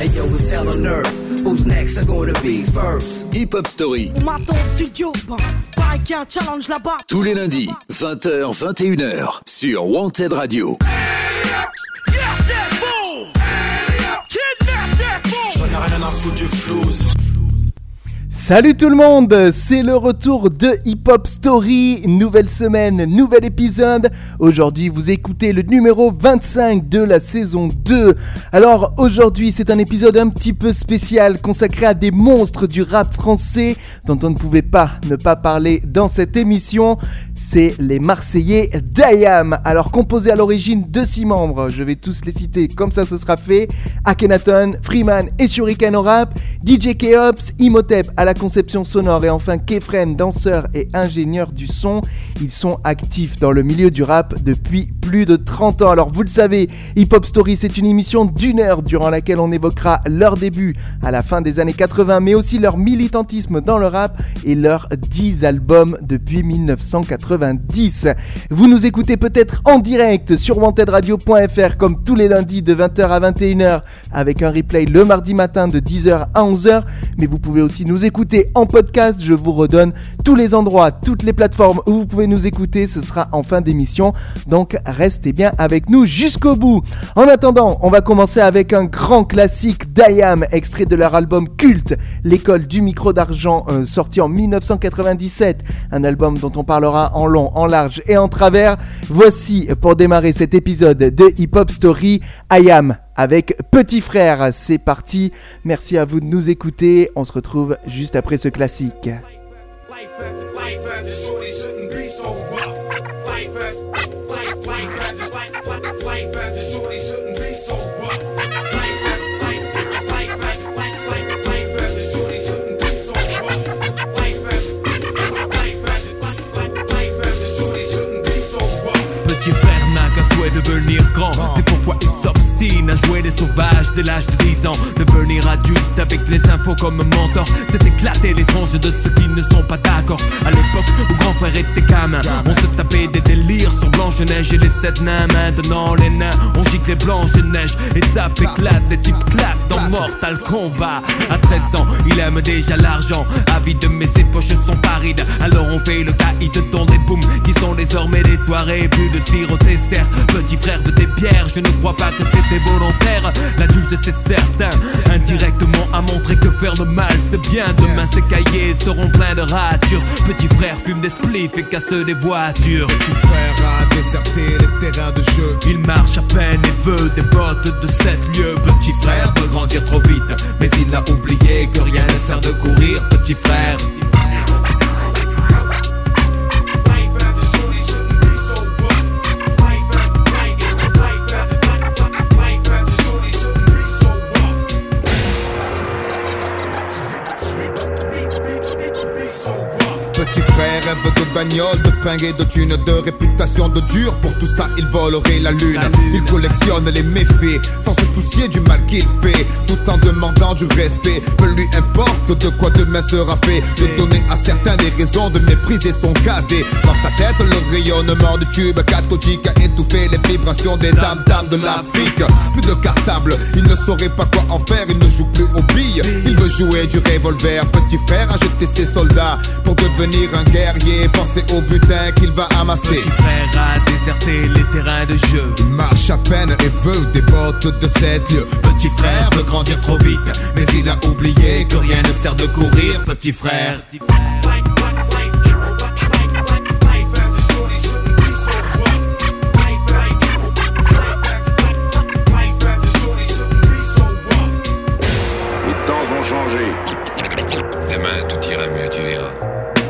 Hey yo, it's hell on earth. Who's next? Are gonna be first? Hip Hop Story. Maton studio, pareil qu'il y a un challenge là-bas. Tous les lundis, 20h, 21h, sur Wanted Radio. J'en ai rien à foutre du flouze. Salut tout le monde, c'est le retour de Hip Hop Story, nouvelle semaine, nouvel épisode. Aujourd'hui vous écoutez le numéro 25 de la saison 2. Alors aujourd'hui c'est un épisode un petit peu spécial consacré à des monstres du rap français dont on ne pouvait pas ne pas parler dans cette émission. C'est les Marseillais d'Ayam. Alors composé à l'origine de 6 membres, je vais tous les citer comme ça ce sera fait. Akhenaton, Freeman et Shuriken au rap, DJ Keops, Imhotep à la conception sonore et enfin Kefren, danseur et ingénieur du son. Ils sont actifs dans le milieu du rap depuis plus de 30 ans. Alors vous le savez, Hip Hop Story c'est une émission d'une heure durant laquelle on évoquera leur début à la fin des années 80 mais aussi leur militantisme dans le rap et leurs 10 albums depuis 1990. Vous nous écoutez peut-être en direct sur wantedradio.fr comme tous les lundis de 20h à 21h avec un replay le mardi matin de 10h à 11h mais vous pouvez aussi nous écouter en podcast. Je vous redonne tous les endroits, toutes les plateformes où vous pouvez nous écouter. Ce sera en fin d'émission. Donc restez bien avec nous jusqu'au bout. En attendant, on va commencer avec un grand classique d'IAM, extrait de leur album culte, L'école du micro d'argent, euh, sorti en 1997. Un album dont on parlera en long, en large et en travers. Voici pour démarrer cet épisode de Hip Hop Story, IAM avec Petit Frère. C'est parti. Merci à vous de nous écouter. On se retrouve juste après ce classique. L'âge de 10 ans. Devenir adulte avec les infos comme mentor. C'est éclater les tranches de ceux qui ne sont pas À l'époque où grand frère était gamin On se tapait des délires sur Blanche-Neige et les sept nains. Maintenant les nains on gicle les Blanche-Neige Étape éclate, les types claquent dans Mortal Kombat. À 13 ans il aime déjà l'argent. Avide mais ses poches sont parides. Alors on fait le caïd dans des booms Qui sont désormais des soirées Plus de tir au dessert Petit frère veut des bières Je ne crois pas que c'était volontaire. L'adulte c'est certain. Indirectement a montré que faire le mal c'est bien. Demain ses cahiers seront pleins de Petit frère fume des spliffs et casse des voitures Petit frère a déserté les terrains de jeu. il marche à peine et veut des bottes de 7 lieues Petit frère veut grandir trop vite Mais il a oublié que rien ne sert de courir, petit frère. Petit frère rêve de bagnole, de fringues et de thunes, de réputation de dur. Pour tout ça, il volerait la lune. Il collectionne les méfaits sans se soucier du mal qu'il fait. Tout en demandant du respect. Peu lui importe de quoi demain sera fait. De donner à certains des raisons de mépriser son cadet. Dans sa tête, le rayonnement du tube cathodique a étouffé les vibrations des dames dames de l'Afrique. Plus de cartable, il ne saurait pas quoi en faire. Il ne joue plus aux billes. Il veut jouer du revolver. Petit frère a jeté ses soldats pour devenir un guerrier. Pensez au butin qu'il va amasser. Petit frère a déserté les terrains de jeu Il marche à peine et veut des bottes de 7 lieues. Petit frère veut grandir trop vite Mais il a oublié que rien ne sert de courir, petit frère. Les temps ont changé.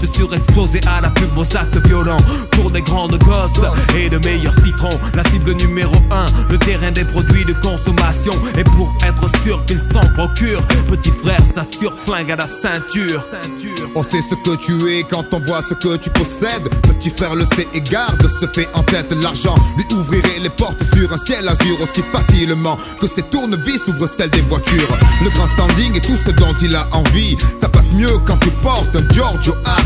juste surexposé à la plus beaux actes violents Pour des grandes gosses et de meilleurs citrons. La cible numéro 1, le terrain des produits de consommation. Et pour être sûr qu'ils s'en procurent Petit frère s'assure flingue à la ceinture. On sait ce que tu es quand on voit ce que tu possèdes. Petit frère le sait et garde ce fait en tête. L'argent lui ouvrirait les portes sur un ciel azur Aussi facilement que ses tournevis ouvrent celles des voitures. Le grand standing et tout ce dont il a envie Ça passe mieux quand tu portes un Giorgio Armani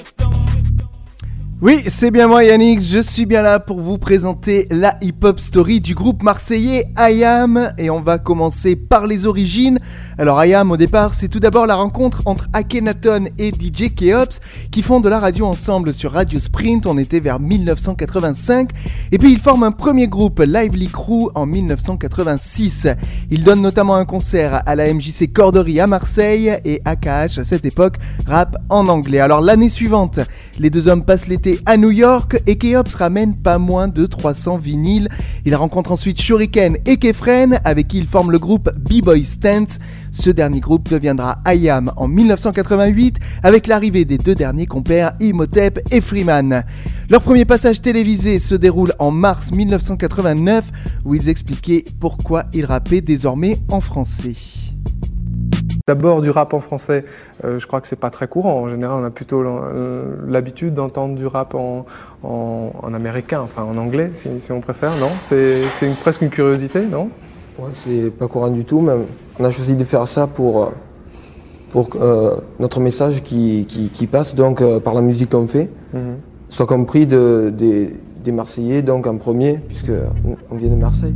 Oui, c'est bien moi Yannick, je suis bien là pour vous présenter la hip-hop story du groupe marseillais IAM et on va commencer par les origines. Alors IAM au départ, c'est tout d'abord la rencontre entre Akhenaton et DJ Keops qui font de la radio ensemble sur Radio Sprint, on était vers 1985 et puis ils forment un premier groupe Lively Crew en 1986. Ils donnent notamment un concert à la MJC Corderie à Marseille et AKH à cette époque rap en anglais. Alors l'année suivante, les deux hommes passent l'été à New York et Keops ramène pas moins de 300 vinyles. Il rencontre ensuite Shuriken et Kefren avec qui il forme le groupe B-Boy Stance. Ce dernier groupe deviendra IAM en 1988 avec l'arrivée des deux derniers compères Imhotep et Freeman. Leur premier passage télévisé se déroule en mars 1989 où ils expliquaient pourquoi ils rappaient désormais en français. D'abord du rap en français, euh, je crois que c'est pas très courant. En général, on a plutôt l'habitude d'entendre du rap en, en, en, américain, enfin en anglais, si, si on préfère. Non, c'est une, presque une curiosité, non? Ouais, c'est pas courant du tout. Mais on a choisi de faire ça pour pour euh, notre message qui, qui, qui, passe donc euh, par la musique qu'on fait mm -hmm. soit compris de, des, des Marseillais donc en premier puisque on vient de Marseille.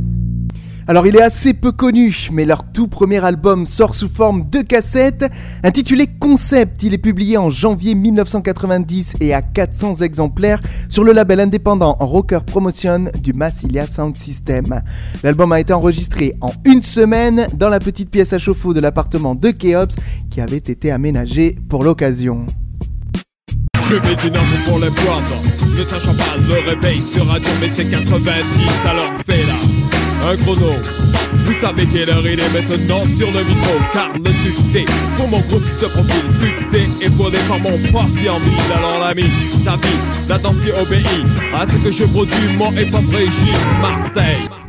Alors il est assez peu connu, mais leur tout premier album sort sous forme de cassette, intitulé Concept. Il est publié en janvier 1990 et à 400 exemplaires sur le label indépendant Rocker Promotion du Massilia Sound System. L'album a été enregistré en une semaine dans la petite pièce à chauffe-eau de l'appartement de Keops qui avait été aménagé pour l'occasion. Je arme pour les ne sachant pas le réveil sur radio, mais c'est 90, alors fais un chrono. Vous savez quelle heure il est maintenant sur le micro Car le succès pour mon groupe se profile. Succès épaulé par mon patient mille Alors l'ami, ta vie, la danse qui obéit À ce que je produis, mon hip-hop régime Marseille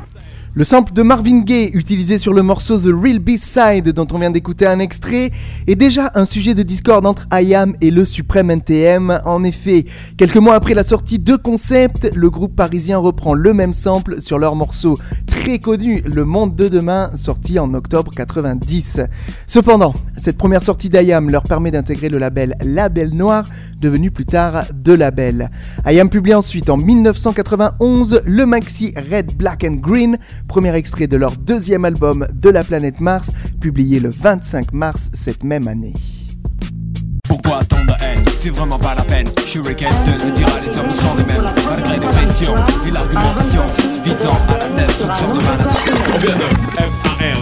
le sample de Marvin Gaye, utilisé sur le morceau The Real B-Side, dont on vient d'écouter un extrait, est déjà un sujet de discorde entre IAM et le suprême NTM. En effet, quelques mois après la sortie de Concept, le groupe parisien reprend le même sample sur leur morceau très connu, Le Monde de Demain, sorti en octobre 90. Cependant, cette première sortie d'IAM leur permet d'intégrer le label Label Noir, devenu plus tard De Label. IAM publie ensuite en 1991 le maxi Red, Black and Green, premier extrait de leur deuxième album De la planète Mars, publié le 25 mars cette même année. Pourquoi tant de haine? C'est vraiment pas la peine. Shuriken te le dira, les hommes sont les mêmes. Malgré des pressions et l'argumentation visant à la destruction de ma nation. On vient de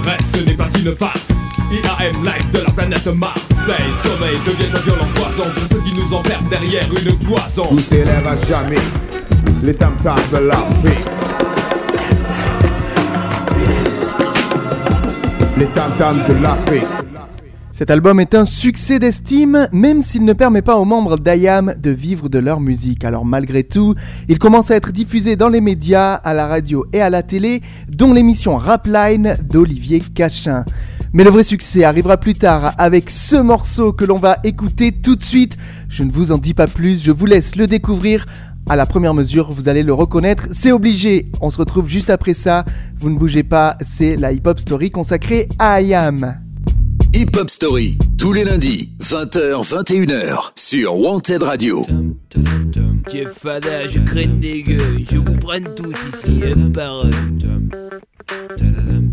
FARS, ce n'est pas une farce. IAM live de la planète Marseille. Sommeil devient un violent poison pour ceux qui nous enferment derrière une cloison. Où s'élève à jamais les tam-tams de l'Afrique. Les de. Cet album est un succès d'estime, même s'il ne permet pas aux membres d'IAM de vivre de leur musique. Alors malgré tout, il commence à être diffusé dans les médias, à la radio et à la télé, dont l'émission Rapline d'Olivier Cachin. Mais le vrai succès arrivera plus tard avec ce morceau que l'on va écouter tout de suite. Je ne vous en dis pas plus, je vous laisse le découvrir. À la première mesure, vous allez le reconnaître, c'est obligé. On se retrouve juste après ça. Vous ne bougez pas, c'est la hip-hop story consacrée à IAM. Hip Hop Story, tous les lundis, 20h, 21h, sur Wanted Radio. Jeff Fada, je craigne des gueules, je vous prenne tous ici, un par un.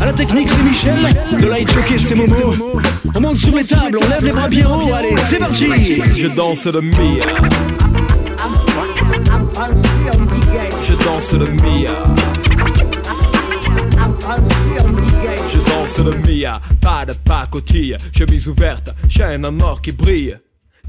À la technique, c'est Michel. Le light jockey, c'est Momo. On monte sur les tables, on lève les bras bien haut. Allez, c'est parti. Je danse le Mia. Je danse le Mia. Je danse le Mia, pas de pacotille, chemise ouverte, chaîne en or qui brille.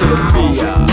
Colombia.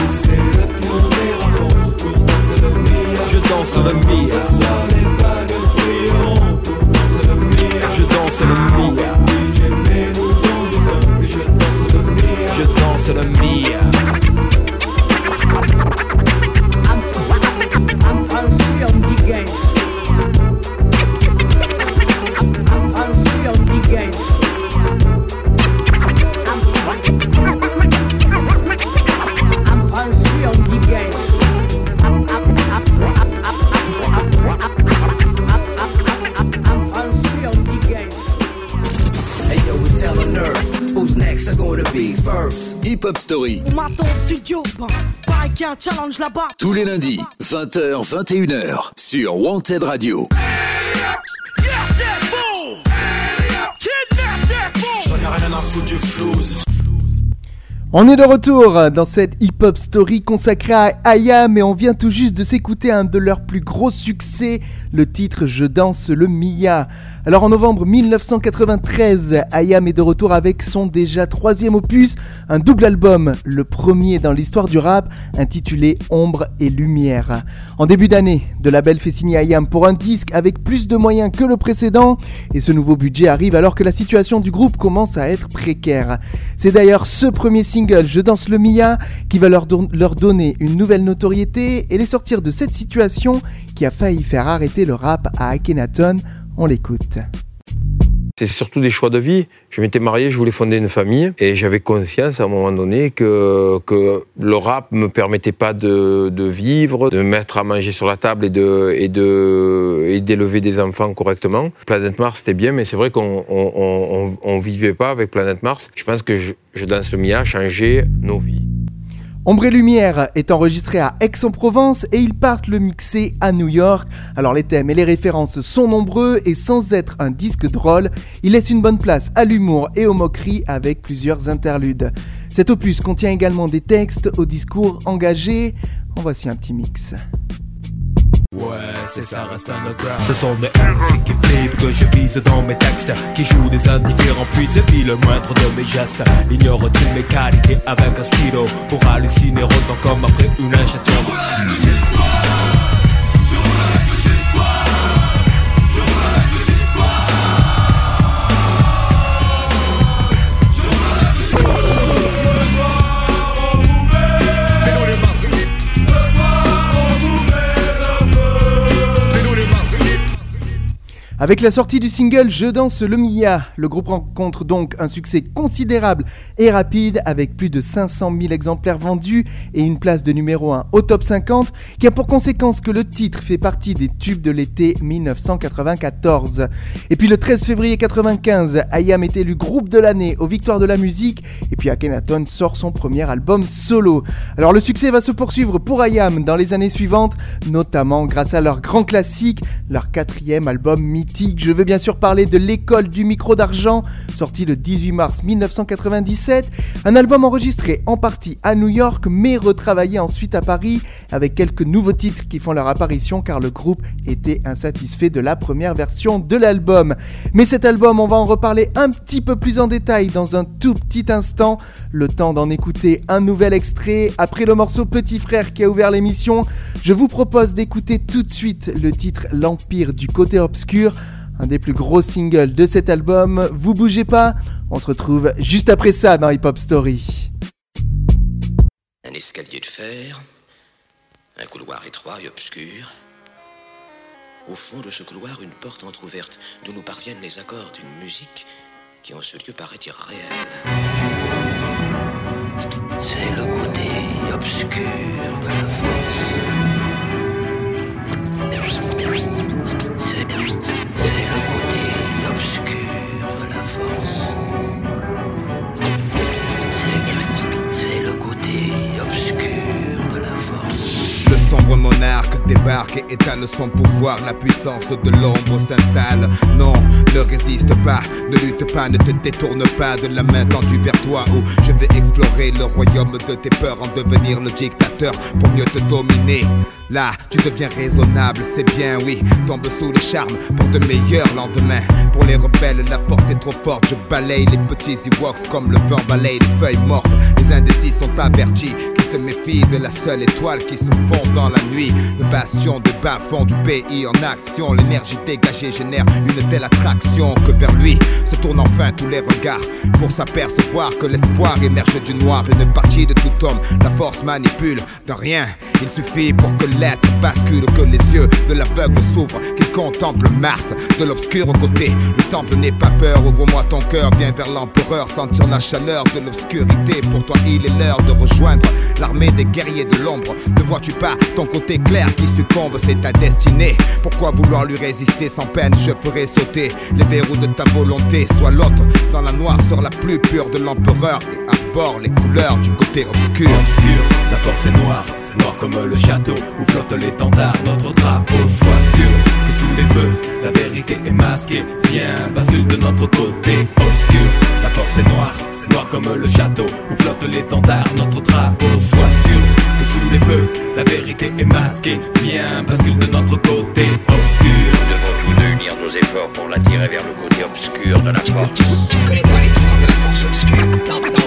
Challenge là-bas. Tous les lundis, 20h, 21h, sur Wanted Radio. On est de retour dans cette hip-hop story consacrée à Ayam et on vient tout juste de s'écouter un de leurs plus gros succès, le titre Je danse le Mia. Alors en novembre 1993, Ayam est de retour avec son déjà troisième opus, un double album, le premier dans l'histoire du rap, intitulé Ombre et Lumière. En début d'année, de label fait signer Ayam pour un disque avec plus de moyens que le précédent et ce nouveau budget arrive alors que la situation du groupe commence à être précaire. C'est d'ailleurs ce premier single, Je danse le Mia, qui va leur, don- leur donner une nouvelle notoriété et les sortir de cette situation qui a failli faire arrêter le rap à Akhenaton. On l'écoute. C'est surtout des choix de vie. Je m'étais marié, je voulais fonder une famille et j'avais conscience à un moment donné que, le rap me permettait pas de, vivre, de me mettre à manger sur la table et d'élever des enfants correctement. Planète Mars c'était bien, mais c'est vrai qu'on on, vivait pas avec Planète Mars. Je pense que je, je danse le Mia a changé nos vies. Ombre et Lumière est enregistré à Aix-en-Provence et ils partent le mixer à New York. Alors les thèmes et les références sont nombreux et sans être un disque drôle, il laisse une bonne place à l'humour et aux moqueries avec plusieurs interludes. Cet opus contient également des textes au discours engagé. En voici un petit mix. C'est ça, reste underground. Ce sont mes MC qui flippent que je vise dans mes textes, qui jouent des indifférents, puis épient le moindre de mes gestes. Ignore-t-il mes qualités avec un stylo pour halluciner autant comme après une ingestion Avec la sortie du single Je danse le Mia, le groupe rencontre donc un succès considérable et rapide avec plus de 500 000 exemplaires vendus et une place de numéro 1 au top 50 qui a pour conséquence que le titre fait partie des tubes de l'été 1994. Et puis le 13 février 95, Ayam est élu groupe de l'année aux Victoires de la musique et puis Akhenaton sort son premier album solo. Alors le succès va se poursuivre pour Ayam dans les années suivantes, notamment grâce à leur grand classique, leur quatrième album mythique. Je veux bien sûr parler de L'école du micro d'argent, sorti le 18 mars 1997, un album enregistré en partie à New York mais retravaillé ensuite à Paris avec quelques nouveaux titres qui font leur apparition car le groupe était insatisfait de la première version de l'album. Mais cet album, on va en reparler un petit peu plus en détail dans un tout petit instant, le temps d'en écouter un nouvel extrait. Après le morceau Petit Frère qui a ouvert l'émission, je vous propose d'écouter tout de suite le titre L'Empire du côté obscur, un des plus gros singles de cet album. Vous bougez pas, on se retrouve juste après ça dans Hip Hop Story. Un escalier de fer, un couloir étroit et obscur. Au fond de ce couloir, une porte entr'ouverte d'où nous parviennent les accords d'une musique qui en ce lieu paraît irréelle. C'est le côté obscur de la force. C'est monarque débarque et étale son pouvoir. La puissance de l'ombre s'installe. Non, ne résiste pas, ne lutte pas, ne te détourne pas de la main tendue vers toi. Où je vais explorer le royaume de tes peurs, en devenir le dictateur pour mieux te dominer. Là, tu deviens raisonnable, c'est bien, oui. Tombe sous le charme pour de meilleurs lendemains. Pour les rebelles, la force est trop forte. Je balaye les petits Ewoks comme le vent balaye les feuilles mortes. Les indécis sont avertis qui se méfient de la seule étoile qui se fond dans la nuit. Le bastion de bas fond du pays en action. L'énergie dégagée génère une telle attraction que vers lui se tournent enfin tous les regards pour s'apercevoir que l'espoir émerge du noir. Une partie de tout homme, la force manipule de rien. Il suffit pour que l'être bascule, que les yeux de l'aveugle s'ouvrent, qu'il contemple Mars de l'obscur côté. Le temple n'est pas peur, ouvre-moi ton cœur, viens vers l'empereur, sentir la chaleur de l'obscurité. Pour toi, il est l'heure de rejoindre l'armée des guerriers de l'ombre. Ne vois-tu pas ton côté clair qui succombe, c'est ta destinée. Pourquoi vouloir lui résister sans peine? Je ferai sauter les verrous de ta volonté. Sois l'autre dans la noire sur la plus pure de l'empereur et bord les couleurs du côté obscur. Obscur, la force est noire, noire comme le château où flotte l'étendard. Notre drapeau, sois sûr que sous les feux, la vérité est masquée. Viens, bascule de notre côté obscur. La force est noire, noire comme le château où flotte l'étendard. Notre drapeau, sois sûr que sous les feux, la vérité est masquée. Viens, bascule de notre côté obscur. Nous devons tous unir nos efforts pour l'attirer vers le côté obscur de la force. La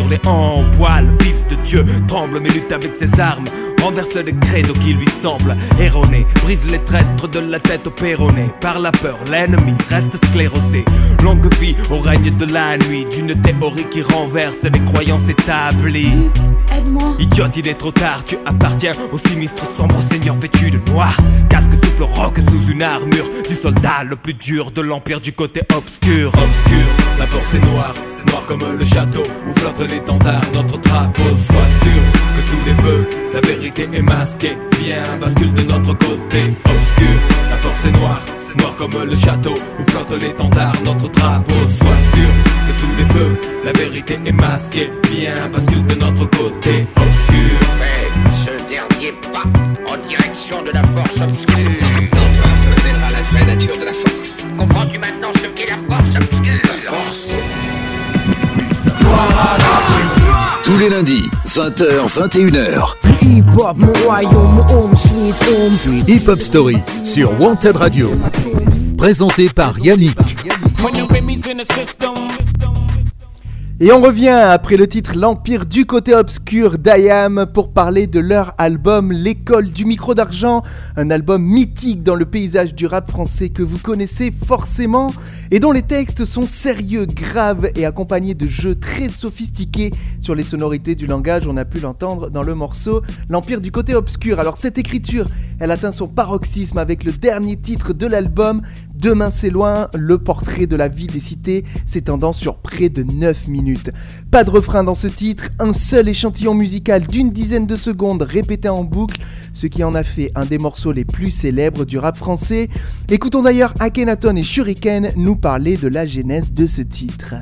sur les en poil. Fils de Dieu, tremble mais lutte avec ses armes. Renverse les credos qui lui semblent erronés. Brise les traîtres de la tête au péroné. Par la peur, l'ennemi reste sclérosé. Longue vie au règne de la nuit. D'une théorie qui renverse les croyances établies. Aide-moi. Idiote, il est trop tard, tu appartiens au sinistre sombre seigneur vêtu de noir? Casque souffle roc sous une armure du soldat le plus dur de l'empire du côté obscur. Obscur, la force est noire, noire comme le château où flotte l'étendard. Notre drapeau, sois sûr que sous les feux, la vérité est masquée. Viens, bascule de notre côté obscur. La force est noire, noire comme le château où flotte l'étendard. Notre drapeau, sois sûr que sous les feux, la vérité est masquée. Viens, bascule de notre côté obscur. Fais ce dernier pas en direction de la force obscure. L'empereur te révélera la vraie nature de la force. Comprends-tu maintenant ce qu'est la force obscure? La force. Les lundis, 20h, 21h. Hip-hop, mon royaume, home sweet home. Hip-Hop Story sur Wanted Radio. Présenté par Yannick. Et on revient après le titre L'Empire du côté obscur d'Ayam pour parler de leur album L'école du micro d'argent, un album mythique dans le paysage du rap français que vous connaissez forcément et dont les textes sont sérieux, graves et accompagnés de jeux très sophistiqués sur les sonorités du langage. On a pu l'entendre dans le morceau L'Empire du côté obscur. Alors cette écriture, elle atteint son paroxysme avec le dernier titre de l'album Demain c'est loin, le portrait de la vie des cités s'étendant sur près de 9 minutes. Pas de refrain dans ce titre, un seul échantillon musical d'une dizaine de secondes répété en boucle, ce qui en a fait un des morceaux les plus célèbres du rap français. Écoutons d'ailleurs Akhenaton et Shuriken nous parler de la genèse de ce titre.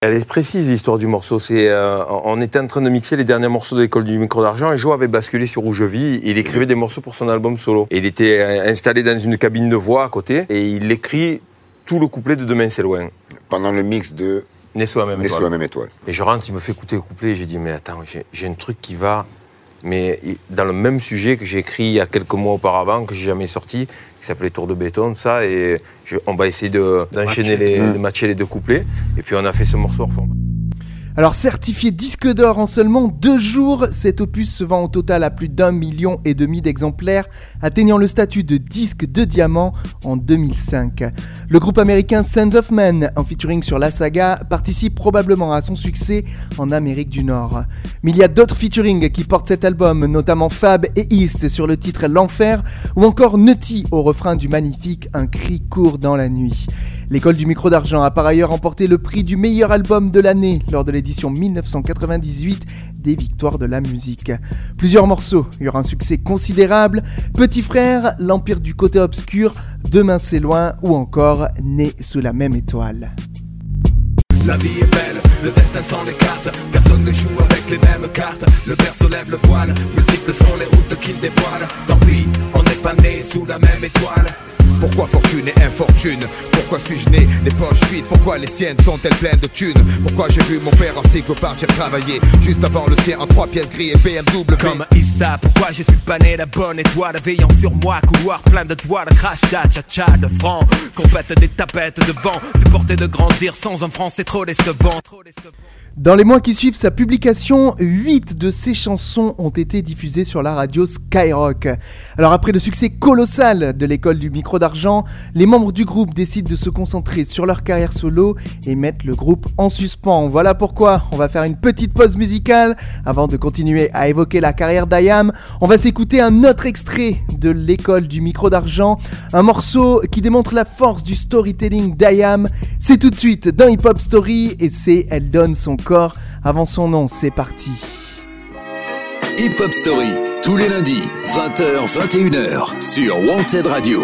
Elle est précise l'histoire du morceau. C'est, euh, on était en train de mixer les derniers morceaux de l'école du micro d'argent et Joe avait basculé sur Rouge Vie. Il écrivait des morceaux pour son album solo. Et il était euh, installé dans une cabine de voix à côté et il écrit tout le couplet de Demain c'est loin. Pendant le mix de Né sous la même étoile. même étoile. Et je rentre, il me fait écouter le couplet et j'ai dit mais attends, j'ai un truc qui va. Mais dans le même sujet que j'ai écrit il y a quelques mois auparavant, que j'ai jamais sorti, qui s'appelait Tour de béton, ça, et je- on va essayer de, d'enchaîner les, Mmh. de matcher les deux couplets. Et puis on a fait ce morceau hors format. Alors certifié disque d'or en seulement deux jours, cet opus se vend au total à plus d'un million et demi d'exemplaires, atteignant le statut de disque de diamant en 2005. Le groupe américain Sons of Men, en featuring sur la saga, participe probablement à son succès en Amérique du Nord. Mais il y a d'autres featuring qui portent cet album, notamment Fab et East sur le titre L'Enfer, ou encore Nutty au refrain du magnifique Un cri court dans la nuit. L'école du micro d'argent a par ailleurs remporté le prix du meilleur album de l'année lors de l'édition 1998 des Victoires de la musique. Plusieurs morceaux eurent un succès considérable, Petit frère, L'Empire du côté obscur, Demain c'est loin ou encore Né sous la même étoile. La vie est belle, le destin s'en écarte Personne ne joue avec les mêmes cartes. Le père se lève le voile. Multiples sont les routes qu'il dévoile. Tant pis, on n'est pas né sous la même étoile Pourquoi fortune et infortune? Pourquoi suis-je né les poches vides? Pourquoi les siennes sont-elles pleines de thunes? Pourquoi j'ai vu mon père en cycle partir travailler Juste avant le sien en trois pièces gris et BMW Comme Issa, pourquoi je suis pas né la bonne étoile Veillant sur moi, couloir plein de toits de crachat, cha de francs Compète des tapettes de vent porté de grandir sans un franc, c'est trop décevant dans les mois qui suivent sa publication, 8 de ses chansons ont été diffusées sur la radio Skyrock. Alors après le succès colossal de l'école du micro d'argent, les membres du groupe décident de se concentrer sur leur carrière solo et mettent le groupe en suspens. Voilà pourquoi on va faire une petite pause musicale avant de continuer à évoquer la carrière d'Ayam. On va s'écouter un autre extrait de l'école du micro d'argent, un morceau qui démontre la force du storytelling d'Ayam. C'est tout de suite dans Hip Hop Story et c'est Elle donne son avant son nom. C'est parti. Hip Hop Story, tous les lundis, 20h, 21h, sur Wanted Radio.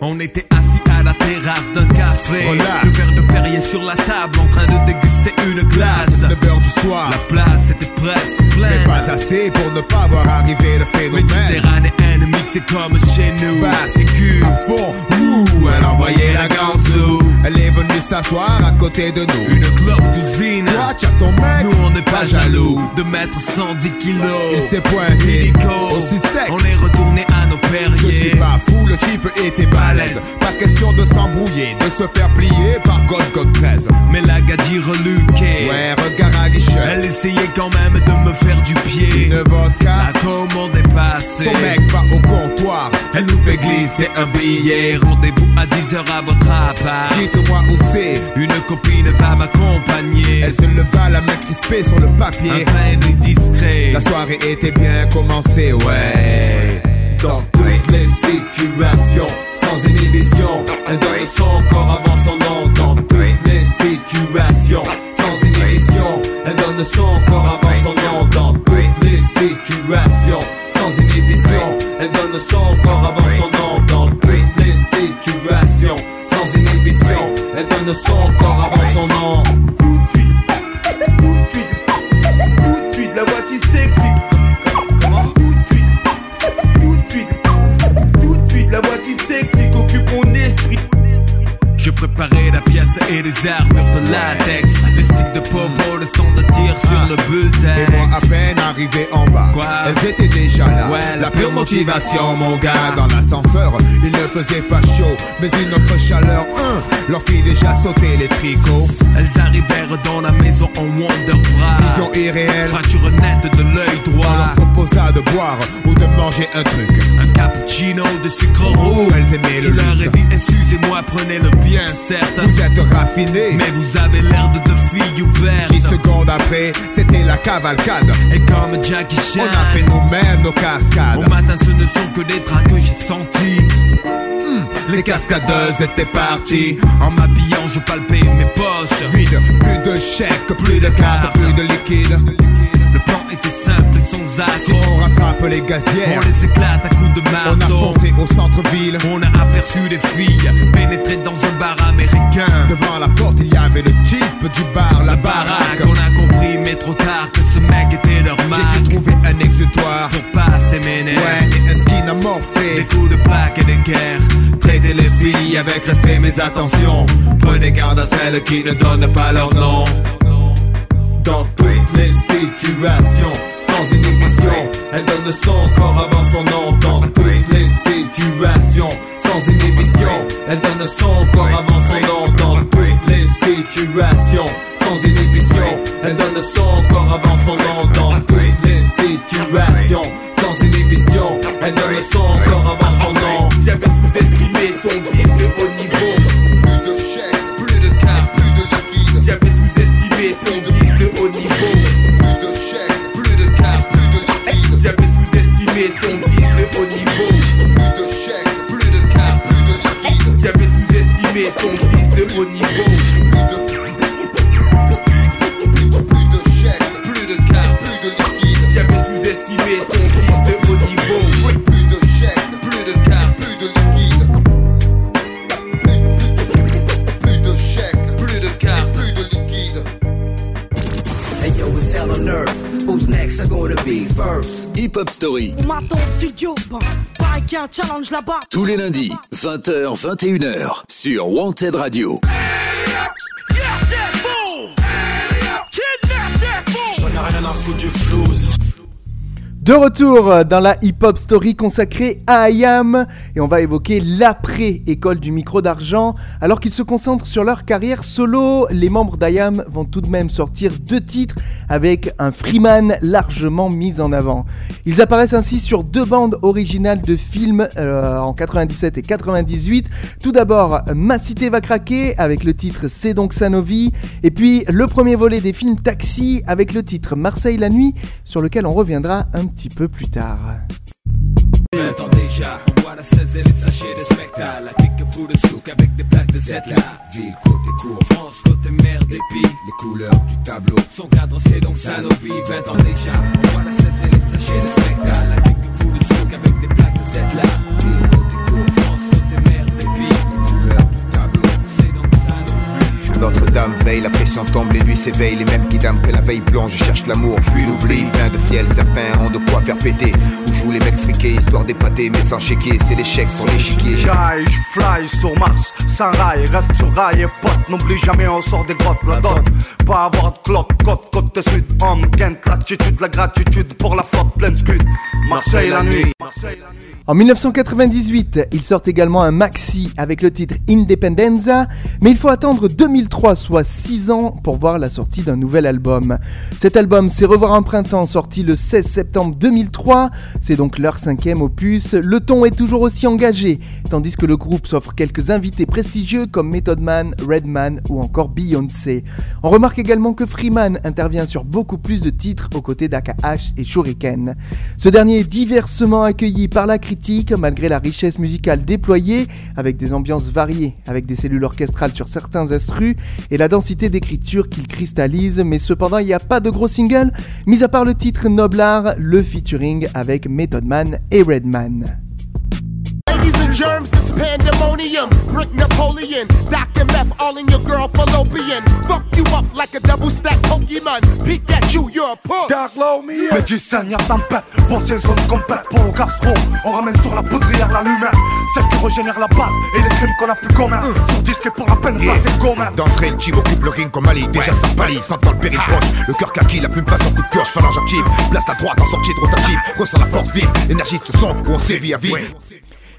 On était assis à la terrasse d'un café. Le verre de Perrier sur la table en train de déguster une glace. 9h du soir. La place était presque pleine. Mais pas assez pour ne pas voir arriver le phénomène. Méditerranéenne c'est comme chez nous. C'est cul à fond. S'asseoir à côté de nous. Une clope d'usine. Toi, tu ton mec. Nous, on n'est pas, jaloux de mettre 110 kilos. Il s'est pointé. Aussi sec. On est retourné. Je suis pas fou, le type était balèze. Pas question de s'embrouiller, de se faire plier par God God 13. Mais la gadie reluquée. Ouais, regard à. Elle essayait quand même de me faire du pied. Une vodka. La commande est passée. Son mec va au comptoir. Elle nous fait glisser un billet. Rendez-vous à 10h à votre appart. Dites-moi où c'est. Une copine va m'accompagner. Elle se leva la main crispée sur le papier. Un discret. La soirée était bien commencée, ouais. Dans toutes les situations, sans inhibition, elle donne son corps avant son nom. Dans toutes les situations, sans inhibition, elle donne son corps avant son nom. Dans toutes les situations, sans inhibition, elle donne son corps avant son nom. Dans toutes les situations, sans inhibition, elle donne son corps avant et les armures de latex sticks de popo, le son de tir sur le bullseye Et moi à peine arrivé en bas. Quoi? Elles étaient déjà là. Ouais, La pure motivation mon gars Dans l'ascenseur. Il ne faisait pas chaud Mais une autre chaleur hein, Leur fit déjà sauter les tricots. Elles arrivèrent dans la maison en Wonder Bra Vision irréelle. Fracture nette de l'œil droit. On leur proposa de boire ou de manger un truc. Un cappuccino de sucre roux Elles aimaient le leur ai luxe dit excusez-moi prenez le bien certes. Vous êtes raffinés. Mais vous avez l'air de deux filles ouvertes 10 secondes après c'était la cavalcade. Et comme Jackie Chan. On a fait nous-mêmes nos cascades. Au matin ce ne sont que des draps que j'ai sentis. Hmm, Les cascadeuses étaient parties. En m'habillant je palpais mes poches. Vide, plus de chèques, plus de cartes, plus de liquide. Le plan était simple Si on rattrape les gazières. On les éclate à coups de On a marteau foncé au centre-ville. On a aperçu des filles pénétrer dans un bar américain. Devant la porte il y avait le jeep du bar, la baraque. On a compris mais trop tard que ce mec était leur J'ai dû trouver un exutoire Pour passer mes nerfs Ouais, et un skin amorphé Des coups de plaque et des guerres. Traitez les filles avec respect mais attention. Prenez garde à celles qui ne donnent pas leur nom. Dans toutes les situations Sans inhibition. Elle donne son corps avant son nom Dans toutes les situations Sans inhibition. Elle donne son corps avant son nom Dans toutes les situations Sans inhibition. Elle donne son corps avant son nom Dans toutes les situations Sans inhibition. Elle donne son corps avant son nom J'avais sous-estimé son vice de sous-estimé son vice de haut niveau Plus de plus de chèques, Plus de cartes plus de liquide J'avais sous-estimé son vice de haut niveau Plus de chèques, Plus de cartes plus de liquide Plus, plus de chèques, Plus de cartes plus de liquide Hey yo, it's hell on earth. Who's next? Are gonna be first? Hip Hop Story. On m'attend studio, qu'il y a un challenge là-bas. Tous les lundis, 20h, 21h, sur Wanted Radio. De retour dans la hip-hop story consacrée à IAM et on va évoquer l'après-école du micro d'argent. Alors qu'ils se concentrent sur leur carrière solo, les membres d'IAM vont tout de même sortir deux titres avec un Freeman largement mis en avant. Ils apparaissent ainsi sur deux bandes originales de films euh, en 97 et 98. Tout d'abord, Ma cité va craquer avec le titre C'est donc Sanovi et puis le premier volet des films Taxi avec le titre Marseille la nuit sur lequel on reviendra un petit peu plus tard. 16 et les sachets de spectacle La clique fout de souk avec des plaques de Z là Ville, côté cour, France, côté mer, dépit Les couleurs du tableau Son cadre c'est donc ça nos vies 20 ans déjà, 16 et les sachets de spectacle La clique fout de souk avec des plaques de Z là Ville, côté cour, France, côté mer, dépit Les couleurs du tableau C'est donc ça nos vies Notre-Dame veille, la pression tombe, les nuits s'éveillent. Les mêmes qui que la veille blanche Je cherche l'amour, fuis l'oubli, plein de fiel Certains ont de quoi faire péter Où jouent les mecs friqués, histoire d'épater Mais sans chéquier, c'est l'échec sur l'échiquier J'aille, je fly sur Mars, sans rail, reste sur rail et pote, n'oublie jamais on sort des grottes, la dot. Pas avoir de cloque, côte, côte sud, homme, Kent, l'attitude, la gratitude pour la flotte pleine scud. Marseille la nuit. En 1998, ils sortent également un maxi avec le titre Independenza, mais il faut attendre 2003, soit 6 ans, pour voir la sortie d'un nouvel album. Cet album, c'est Revoir un printemps, sorti le 16 septembre 2003, c'est donc leur cinquième opus. Le ton est toujours aussi engagé, tandis que le groupe s'offre quelques invités prestigieux comme Method Man, Redman ou encore Beyoncé. On remarque également que Freeman intervient sur beaucoup plus de titres aux côtés d'AKH et Shuriken. Ce dernier est diversement accueilli par la critique malgré la richesse musicale déployée, avec des ambiances variées, avec des cellules orchestrales sur certains instrus et la densité d'écriture qu'il cristallise, mais cependant il n'y a pas de gros single, mis à part le titre Noblar, le featuring avec Method Man et Redman. Germs, it's pandemonium. Brick Napoleon, Dr. Meth, all in your girl fallopian. Fuck you up like a double stack Pokemon. Peek at you, you're a puss. Dark low me Médecin, y'a tempête, ancienne zone complète pour le gastro. On ramène sur la poudrière la lumière, celle qui régénère la base et les crimes qu'on a plus communs. Sur disque pour la peine, c'est le gomin. D'entrée, le chiv occupe le ring comme Ali Déjà ça pâlit, sentant le péril proche Le cœur kaki, la plume passe en coup de pioche Phalange active, place la droite en sortie de rotative Ressent la force vive, énergie de ce son où on sévit à vie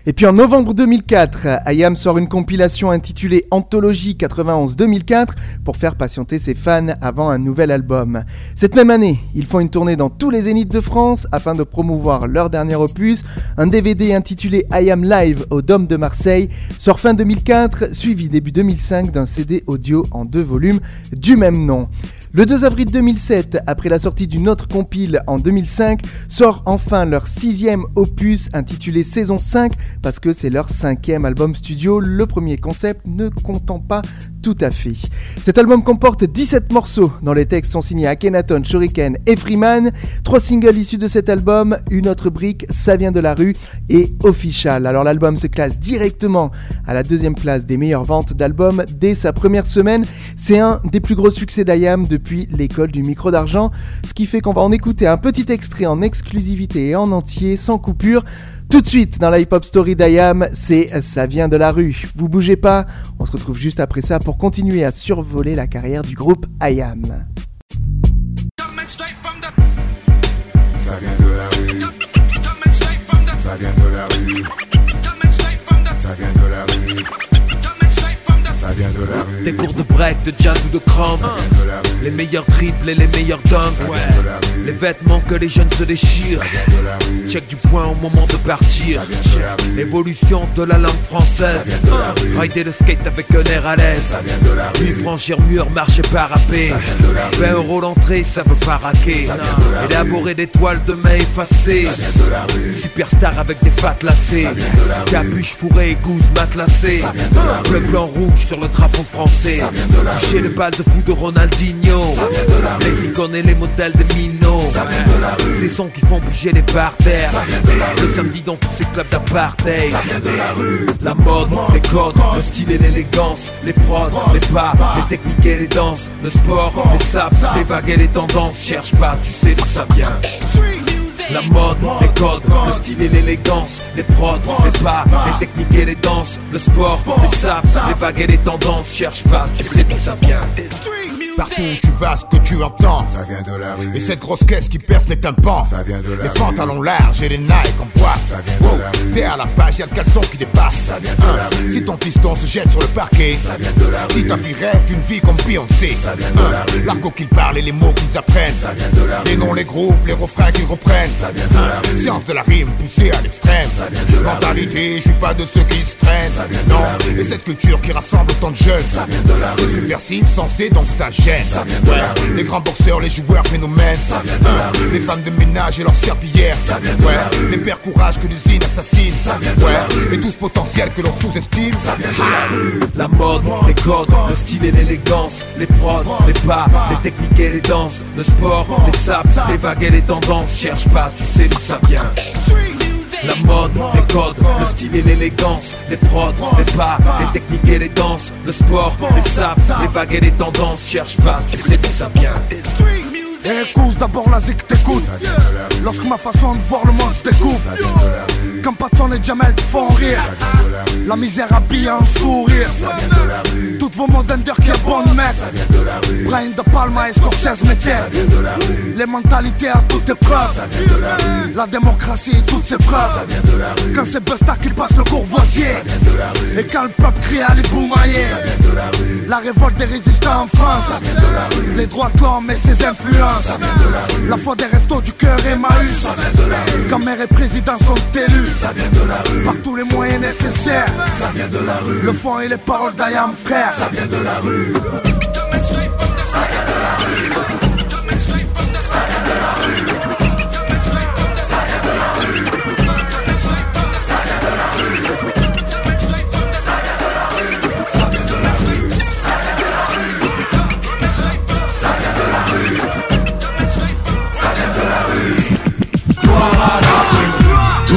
Et puis en novembre 2004, IAM sort une compilation intitulée Anthologie 91-2004 pour faire patienter ses fans avant un nouvel album. Cette même année, ils font une tournée dans tous les zéniths de France afin de promouvoir leur dernier opus. Un DVD intitulé IAM Live au Dôme de Marseille sort fin 2004, suivi début 2005 d'un CD audio en deux volumes du même nom. Le 2 avril 2007, après la sortie d'une autre compile en 2005, sort enfin leur sixième opus intitulé Saison 5 parce que c'est leur cinquième album studio, le premier concept ne comptant pas tout à fait. Cet album comporte 17 morceaux dont les textes sont signés Akhenaton, Shuriken et Freeman, trois singles issus de cet album, une autre brique, Ça vient de la rue et Official. Alors l'album se classe directement à la deuxième place des meilleures ventes d'albums dès sa première semaine. C'est un des plus gros succès d'IAM depuis l'école du micro d'argent, ce qui fait qu'on va en écouter un petit extrait en exclusivité et en entier, sans coupure. Tout de suite dans la hip-hop story d'IAM, c'est Ça vient de la rue. Vous bougez pas, on se retrouve juste après ça pour continuer à survoler la carrière du groupe IAM. Vient de la rue. Des cours de break, de jazz ou de cramp Les meilleurs triples et les meilleurs dunks ouais. Les vêtements que les jeunes se déchirent Check du point au moment de partir L'évolution de la langue française Rider le skate avec un air à l'aise Puis franchir mur, marcher parapé 20 euros l'entrée, ça veut pas raquer Élaborer des toiles de main effacées Superstar avec des fat lacées Capuche fourrée, gousse matelassée Bleu, blanc, rouge sur le drapeau français. Toucher le bal de fou de Ronaldinho. Les icônes et les modèles de Mino Ces sons qui font bouger les parterres Le samedi dans tous ces clubs d'apartheid. La mode, les codes, le style et l'élégance. Les prods, les pas, les techniques et les danses. Le sport, les saps, les vagues et les tendances. Cherche pas, tu sais d'où ça vient La mode, les codes, le style et l'élégance, les prods, les pas, les techniques et les danses, le sport, les saps, les vagues et les tendances. Cherche pas, tu sais d'où ça vient. Partout où tu vas, ce que tu entends, ça vient de la rue. Et cette grosse caisse qui perce les tympans, ça vient de la Les pantalons larges et les Nike en boîte, ça vient de la rue. Derrière la page, y'a le caleçon qui dépasse. Ça vient de la rue. Si ton fiston se jette sur le parquet, ça vient de la rue. Si ta fille rêve d'une vie comme Beyoncé, ça vient de la rue. L'argot qu'ils parlent et les mots qu'ils apprennent, ça vient de la rue. Les noms, les groupes, les refrains qu'ils reprennent, ça vient de la rue. Séance de la rime poussée à l'extrême, ça vient de la Mentalité, je suis pas de ceux qui se traînent, ça vient de non. la rue. Et cette culture qui rassemble autant de jeunes, ça vient de la C'est subversif, sensé, donc ça gêne. Les grands boxeurs, les joueurs phénomènes, rue. Les femmes de ménage et leurs serpillères, rue. Les pères courage que l'usine assassine, ça. Et tout ce potentiel que l'on sous-estime, la mode, les codes, le style et l'élégance, les prods, les pas, les techniques et les danses, le sport, les saps, les vagues et les tendances. Cherche pas, tu sais d'où ça vient. La mode, les codes, le style et l'élégance, les prods, les pas, les techniques et les danses, le sport, les saps, les vagues et les tendances. Cherche pas, tu sais d'où ça vient. Écoute d'abord la zik t'écoute Lorsque ma façon de voir le monde se découpe Comme Patson et Jamel te font rire La misère habille un sourire Toutes vos modes under qui est bon mec Brian de Palma et Scorsese m'étaient Les mentalités à toute épreuve La démocratie et toutes ses preuves Quand c'est Busta qu'il passe le courvoisier Et quand le peuple crie à les La révolte des résistants en France Les droits de l'homme et ses influences La foi des restos du cœur Emmaüs Quand maire et président sont élus Par tous les moyens nécessaires. Le fond et les paroles d'Ayam frère. Ça vient de la rue.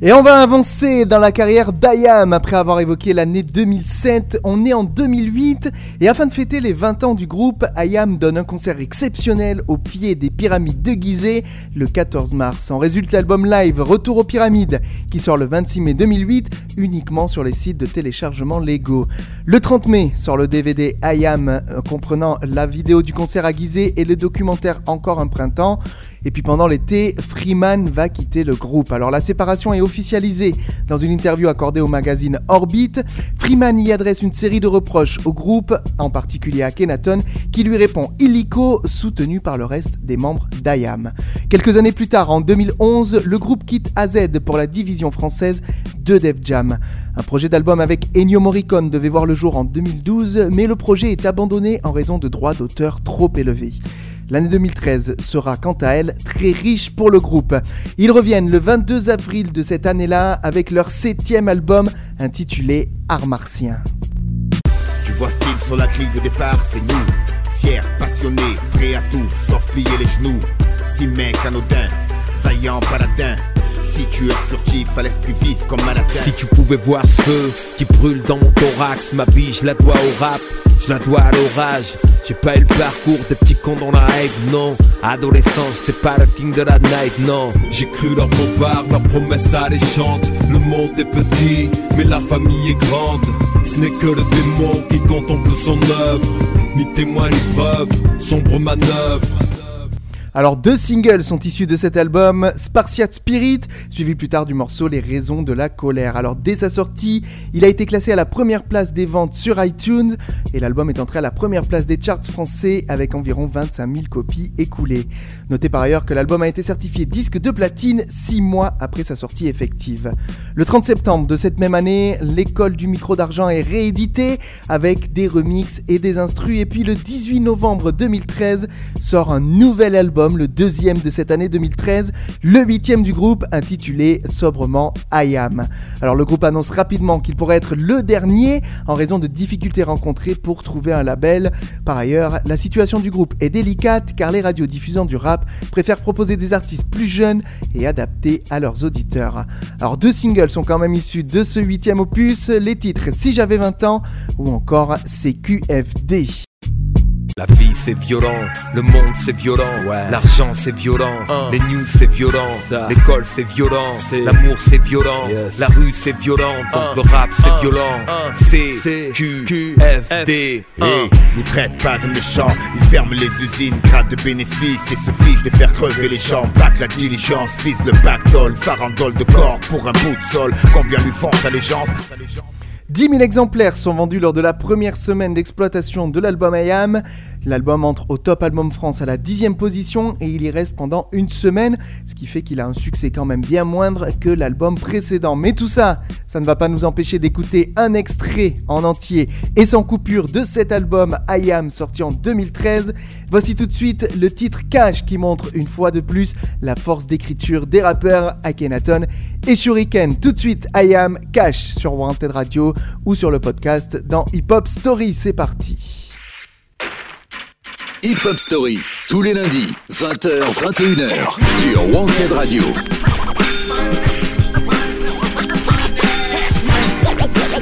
Et on va avancer dans la carrière d'Ayam après avoir évoqué l'année 2007. On est en 2008 et afin de fêter les 20 ans du groupe, Ayam donne un concert exceptionnel au pied des pyramides de Gizeh le 14 mars. En résulte l'album live Retour aux pyramides qui sort le 26 mai 2008 uniquement sur les sites de téléchargement légaux. Le 30 mai sort le DVD Ayam euh, comprenant la vidéo du concert à Gizeh et le documentaire Encore un printemps. Et puis pendant l'été, Freeman va quitter le groupe. Alors la séparation est officialisée dans une interview accordée au magazine Orbit. Freeman y adresse une série de reproches au groupe, en particulier à Kenaton, qui lui répond illico, soutenu par le reste des membres d'IAM. Quelques années plus tard, en 2011, le groupe quitte AZ pour la division française de Def Jam. Un projet d'album avec Ennio Morricone devait voir le jour en 2012, mais le projet est abandonné en raison de droits d'auteur trop élevés. L'année 2013 sera quant à elle très riche pour le groupe. Ils reviennent le 22 avril de cette année-là avec leur septième album intitulé Art Martien. Tu vois style sur la grille de départ, c'est nous. Fiers, passionnés, prêts à tout, sauf plier les genoux. Si mec anodin, vaillant paladin. Si tu es furtif, à l'esprit vif comme Manhattan. Si tu pouvais voir ce feu qui brûle dans mon thorax, ma vie je la dois au rap, je la dois à l'orage. J'ai pas eu le parcours des petits cons dans la hype, non. Adolescence, t'es pas le king de la night, non. J'ai cru leur bombard, leurs promesses alléchantes. Le monde est petit, mais la famille est grande. Ce n'est que le démon qui contemple son œuvre. Ni témoin ni preuve, sombre manœuvre. Alors deux singles sont issus de cet album, Spartiate Spirit, suivi plus tard du morceau Les raisons de la colère. Alors dès sa sortie, il a été classé à la première place des ventes sur iTunes et l'album est entré à la première place des charts français avec environ 25 000 copies écoulées. Notez par ailleurs que l'album a été certifié disque de platine 6 mois après sa sortie effective. Le 30 septembre de cette même année, l'école du micro d'argent est rééditée avec des remixes et des instrus et puis le 18 novembre 2013 sort un nouvel album le deuxième de cette année 2013, le huitième du groupe intitulé sobrement I Am. Alors le groupe annonce rapidement qu'il pourrait être le dernier en raison de difficultés rencontrées pour trouver un label. Par ailleurs, la situation du groupe est délicate car les radios diffusant du rap préfèrent proposer des artistes plus jeunes et adaptés à leurs auditeurs. Alors deux singles sont quand même issus de ce huitième opus, les titres Si j'avais 20 ans ou encore CQFD. La vie c'est violent, le monde c'est violent, l'argent c'est violent, les news c'est violent, l'école c'est violent, l'amour c'est violent, la rue c'est violent, donc le rap c'est violent. C Q F D. Hey, nous traite pas de méchants, ils ferment les usines, grattent de bénéfices et se fichent de faire crever les gens. Back la diligence, fils le pactole, farandole de corps pour un bout de sol. Combien lui font allégeance 10 000 exemplaires sont vendus lors de la première semaine d'exploitation de l'album I Am. L'album entre au top album France à la dixième position et il y reste pendant une semaine, ce qui fait qu'il a un succès quand même bien moindre que l'album précédent. Mais tout ça, ça ne va pas nous empêcher d'écouter un extrait en entier et sans coupure de cet album I Am sorti en 2013. Voici tout de suite le titre Cash qui montre une fois de plus la force d'écriture des rappeurs Akhenaton et Shuriken. Tout de suite I Am Cash sur Wanted Radio ou sur le podcast dans Hip Hop Story. C'est parti. Hip Hop Story, tous les lundis, 20h, 21h, sur Wanted Radio.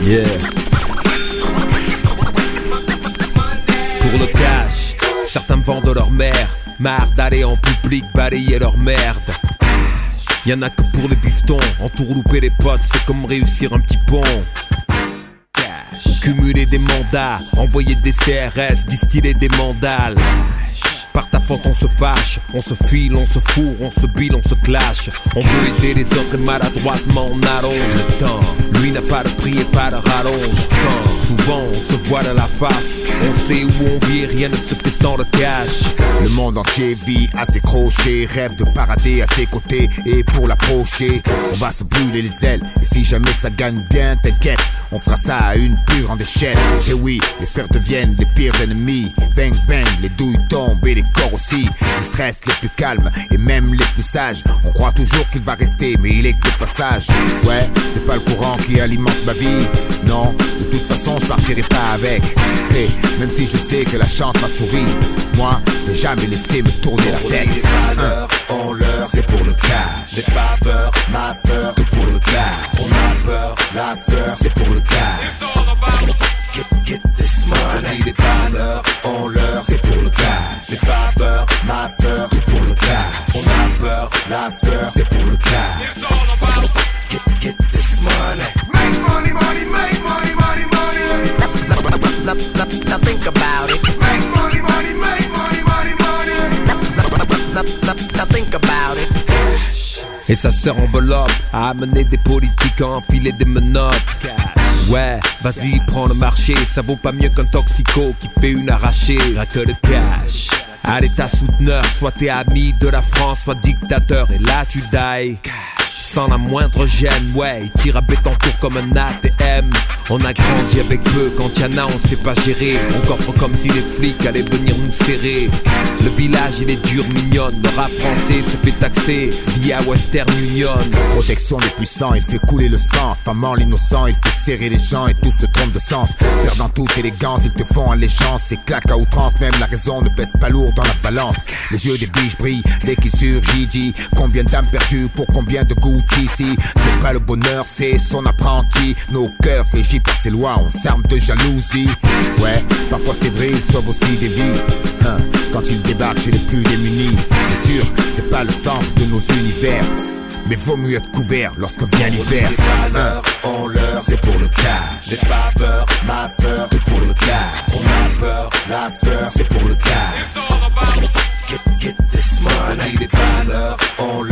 Yeah. Pour le cash, certains vendent leur mère, marre d'aller en public balayer leur merde. Y'en a que pour les bifetons, entourlouper les potes, c'est comme réussir un petit pont. Cumuler des mandats, envoyer des CRS, distiller des mandales. Par ta faute on se fâche, on se file, on se fourre, on se bile, on se clash. On veut aider les autres et maladroitement on allonge le temps. Lui n'a pas de prix et pas de rallonge. Souvent on se voit à la face. On sait où on vit, rien ne se fait sans le cash. Le monde entier vit à ses crochets, rêve de parader à ses côtés et pour l'approcher, on va se brûler les ailes. Et si jamais ça gagne bien, t'inquiète, on fera ça à une pure en déchelle. Et oui, les frères deviennent les pires ennemis. Bang bang, les douilles tombent et les corps aussi. Les stress les plus calmes et même les plus sages. On croit toujours qu'il va rester, mais il est que passage. Ouais, c'est pas le courant qui alimente ma vie. Non, de toute façon, je partirai pas avec. Hey, même si je sais que la chance m'a souri, moi, je n'ai jamais laissé me tourner la tête. On leur, C'est pour le cash. N'aie pas peur, ma sœur, Tout pour le cash. on a peur, la sœur, C'est pour le cash. get, get this money. Pas peur, on leur, C'est pour le cash. n'aie pas peur, ma sœur, Tout pour le cash. on a peur, la sœur, C'est pour le cash. get, get this money. Make money, money, make money, money, money. Now, now, now think about it. Make money, money, make money, money, money. Now, now, now think about it. Et sa sœur enveloppe a amené des politiques à enfiler des menottes. Ouais, vas-y, prends le marché, ça vaut pas mieux qu'un toxico qui fait une arrachée. Que le cash. Allez, ta souteneur, soit t'es ami de la France, soit dictateur, et là tu die. Sans la moindre gêne, ouais, il tire à Bétancourt comme un ATM. On a grandi avec peu, quand y'en a, on sait pas gérer. On coffre comme si les flics allaient venir nous serrer. Le village, il est dur, mignonne. Le rap français se fait taxer via Western Union. Protection des puissants, il fait couler le sang. Affamant l'innocent, il fait serrer les gens et tout se trompe de sens. Perdant toute élégance, ils te font allégeance. C'est claque à outrance, même la raison ne pèse pas lourd dans la balance. Les yeux des biches brillent dès qu'il surgit. Dit combien d'âmes perdues pour combien de Gucci C'est pas le bonheur, c'est son apprenti. Nos cœurs régis par ses lois, on s'arme de jalousie. Ouais, parfois c'est vrai, il sauve aussi des vies. Hein, quand il débarque chez les plus démunis, c'est sûr, c'est pas le centre de nos univers. Mais vaut mieux être couvert lorsque vient l'hiver. Hein, On leur, c'est pour le cash. n'aie pas peur, ma sœur, Tout pour le cash. on a peur, la sœur, C'est pour le cash. get, get this money. N'aie pas peur, on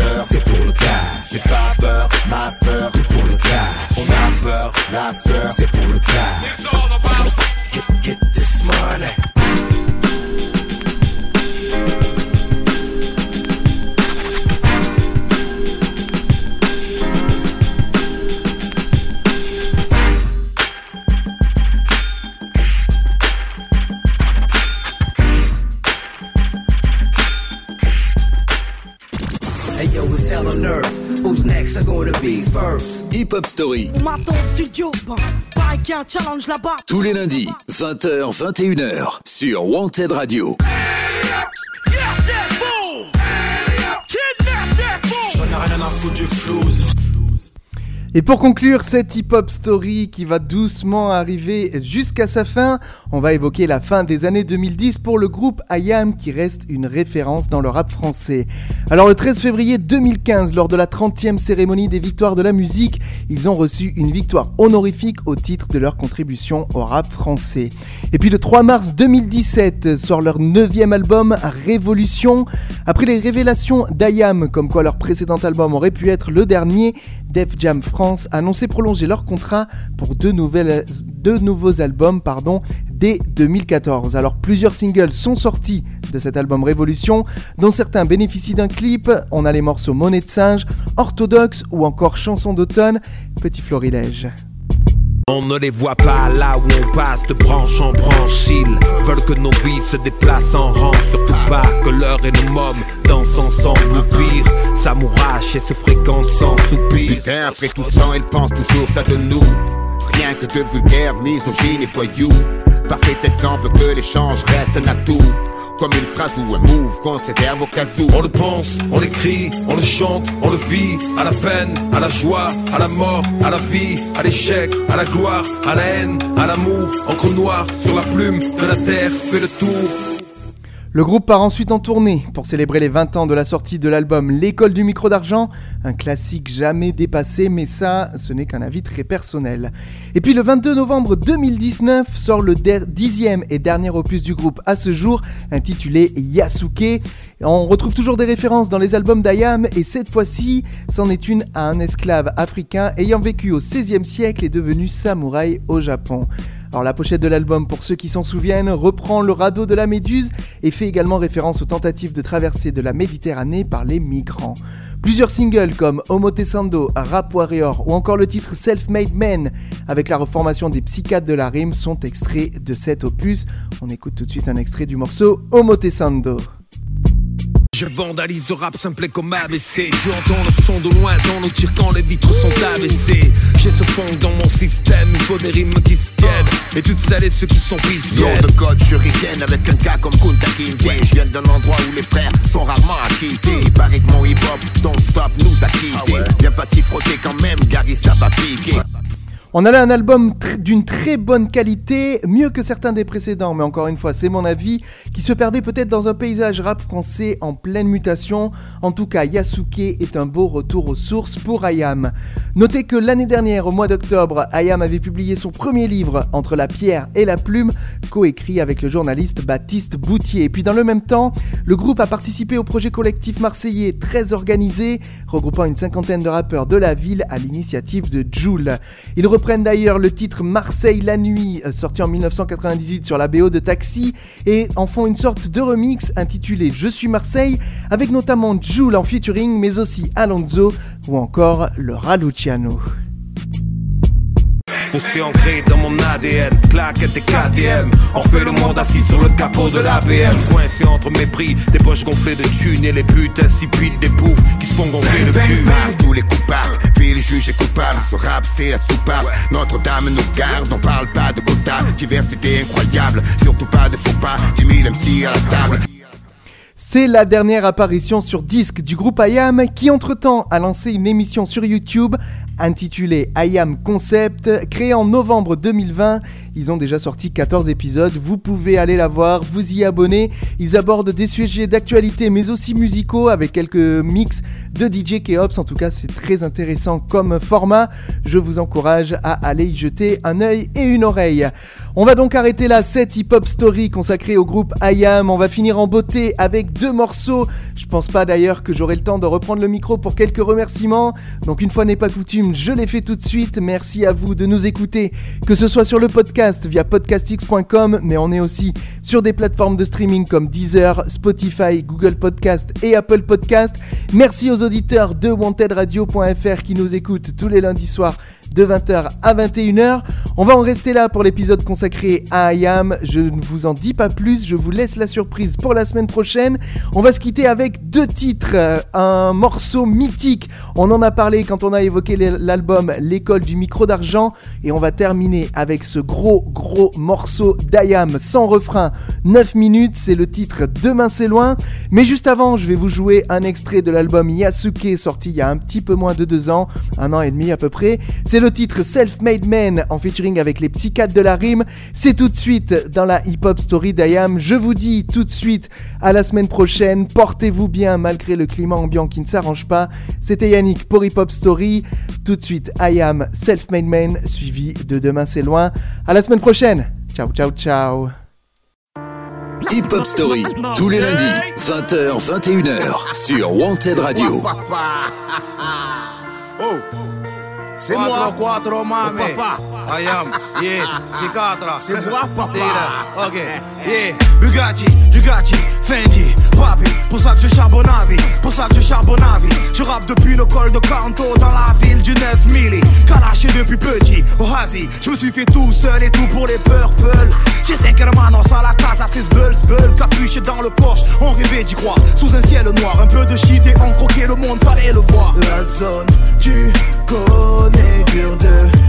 un challenge là-bas. Tous les lundis, 20h, 21h, sur Wanted Radio. J'en ai rien à foutre du flouze. Et pour conclure cette hip-hop story qui va doucement arriver jusqu'à sa fin, on va évoquer la fin des années 2010 pour le groupe IAM qui reste une référence dans le rap français. Alors le 13 février 2015, lors de la 30e cérémonie des victoires de la musique, ils ont reçu une victoire honorifique au titre de leur contribution au rap français. Et puis le 3 mars 2017 sort leur 9e album Révolution. Après les révélations d'IAM comme quoi leur précédent album aurait pu être le dernier, Def Jam France annoncé prolonger leur contrat pour deux nouveaux albums pardon, dès 2014. Alors plusieurs singles sont sortis de cet album Révolution, dont certains bénéficient d'un clip. On a les morceaux Monnaie de singe, Orthodoxe ou encore Chanson d'automne, Petit Florilège. On ne les voit pas là où on passe de branche en branche. Veulent que nos vies se déplacent en rang. Surtout pas que l'heure et nos mômes dansent ensemble ou pire. S'amourachent et se fréquentent sans soupir. Putain, après tout ce temps, ils pensent toujours ça de nous. Rien que de vulgaires misogynes et voyous. Parfait exemple que l'échange reste un atout. Comme une phrase ou un move qu'on se réserve au cas où. On le pense, on l'écrit, on le chante, on le vit. À la peine, à la joie, à la mort, à la vie, à l'échec, à la gloire, à la haine, à l'amour. Encre noire sur la plume de la terre fait le tour. Le groupe part ensuite en tournée pour célébrer les 20 ans de la sortie de l'album L'école du micro d'argent, un classique jamais dépassé, mais ça, ce n'est qu'un avis très personnel. Et puis le 22 novembre 2019 sort le dixième et dernier opus du groupe à ce jour, intitulé Yasuke. On retrouve toujours des références dans les albums d'Ayam, et cette fois-ci, c'en est une à un esclave africain ayant vécu au XVIe siècle et devenu samouraï au Japon. Alors la pochette de l'album, pour ceux qui s'en souviennent, reprend le radeau de la Méduse et fait également référence aux tentatives de traversée de la Méditerranée par les migrants. Plusieurs singles comme Omotesando, Rap Warrior ou encore le titre Self-Made Man avec la reformation des psychiatres de la rime sont extraits de cet opus. On écoute tout de suite un extrait du morceau Omotesando. Je vandalise le rap simple comme ABC Tu entends le son de loin dans nos tirs quand les vitres sont abaissées J'ai ce fond dans mon système, il faut des rimes qui se tiennent. Et toutes celles et ceux qui sont Nom de code shuriken avec un gars comme Kunta Kinte. Je viens d'un endroit où les frères sont rarement acquittés Il paraît que mon hip-hop, don't stop, nous a quittés. Viens pas t'y frotter quand même, Gary ça va piquer on a là un album d'une très bonne qualité, mieux que certains des précédents, mais encore une fois, c'est mon avis, qui se perdait peut-être dans un paysage rap français en pleine mutation. En tout cas, Yasuke est un beau retour aux sources pour Ayam. Notez que l'année dernière, au mois d'octobre, Ayam avait publié son premier livre, Entre la pierre et la plume, coécrit avec le journaliste Baptiste Boutier. Et puis dans le même temps, le groupe a participé au projet collectif marseillais très organisé, regroupant une cinquantaine de rappeurs de la ville à l'initiative de Joule. Il prennent d'ailleurs le titre Marseille la nuit, euh, sorti en 1998 sur la BO de Taxi, et en font une sorte de remix intitulé Je suis Marseille, avec notamment Jules en featuring, mais aussi Alonso ou encore le Raluciano. C'est ancré dans mon ADN, claquette et KTM On fait le monde assis sur le capot de l'ABM Coincé entre mépris, des poches gonflées de thunes Et les buts insipides des poufs qui se font gonfler le cul tous les coupables, ville juge et coupable Ce rap c'est la soupape, Notre-Dame nous garde On parle pas de quota, diversité incroyable Surtout pas de faux pas, 10 000 MC à la table. C'est la dernière apparition sur disque du groupe IAM qui entre-temps a lancé une émission sur YouTube intitulée IAM Concept, créée en novembre 2020. Ils ont déjà sorti 14 épisodes, vous pouvez aller la voir, vous y abonner. Ils abordent des sujets d'actualité mais aussi musicaux avec quelques mix de DJ Keops. En tout cas, c'est très intéressant comme format. Je vous encourage à aller y jeter un œil et une oreille. On va donc arrêter là cette hip-hop story consacrée au groupe IAM. On va finir en beauté avec deux morceaux. Je pense pas d'ailleurs que j'aurai le temps de reprendre le micro pour quelques remerciements. Donc une fois n'est pas coutume, je les fais tout de suite. Merci à vous de nous écouter, que ce soit sur le podcast via podcastx.com, mais on est aussi sur des plateformes de streaming comme Deezer, Spotify, Google Podcast et Apple Podcast. Merci aux auditeurs de wantedradio.fr qui nous écoutent tous les lundis soirs de 20h à 21h. On va en rester là pour l'épisode consacré à IAM. Je ne vous en dis pas plus, je vous laisse la surprise pour la semaine prochaine. On va se quitter avec deux titres, euh, un morceau mythique. On en a parlé quand on a évoqué l'album L'école du micro d'argent et on va terminer avec ce gros gros morceau d'IAM sans refrain, 9 minutes, c'est le titre Demain c'est loin. Mais juste avant, je vais vous jouer un extrait de l'album Yasuke sorti il y a un petit peu moins de deux ans, un an et demi à peu près. C'est le titre Self-Made Man en featuring avec les psychiatres de la rime. C'est tout de suite dans la hip-hop story d'IAM. Je vous dis tout de suite à la semaine prochaine. Portez-vous bien malgré le climat ambiant qui ne s'arrange pas. C'était Yannick pour Hip Hop Story. Tout de suite, IAM Self-Made Man suivi de Demain c'est loin. À la semaine prochaine. Ciao, ciao, ciao. Hip Hop Story, tous les lundis, 20h, 21h, sur Wanted Radio. Oh. C'est moi. Quattro, mami. Oh, papa. I am, yeah, G4. C'est moi, papa. Ok, yeah. Bugatti, Dugatti, Fendi, Papi. Pour ça que je charbonne à vie, pour ça que je charbonne à vie. Je rappe depuis le col de Canto dans la ville du 9 milli. Calaché depuis petit, Hazi. Je me suis fait tout seul et tout pour les purple. J'ai 5 hermanos à la casa, c'est bulls, bull. Capuché dans le Porsche, on rêvait d'y croire. Sous un ciel noir, un peu de shit et on croquait le monde, fallait le voir. La zone, tu connais, dur de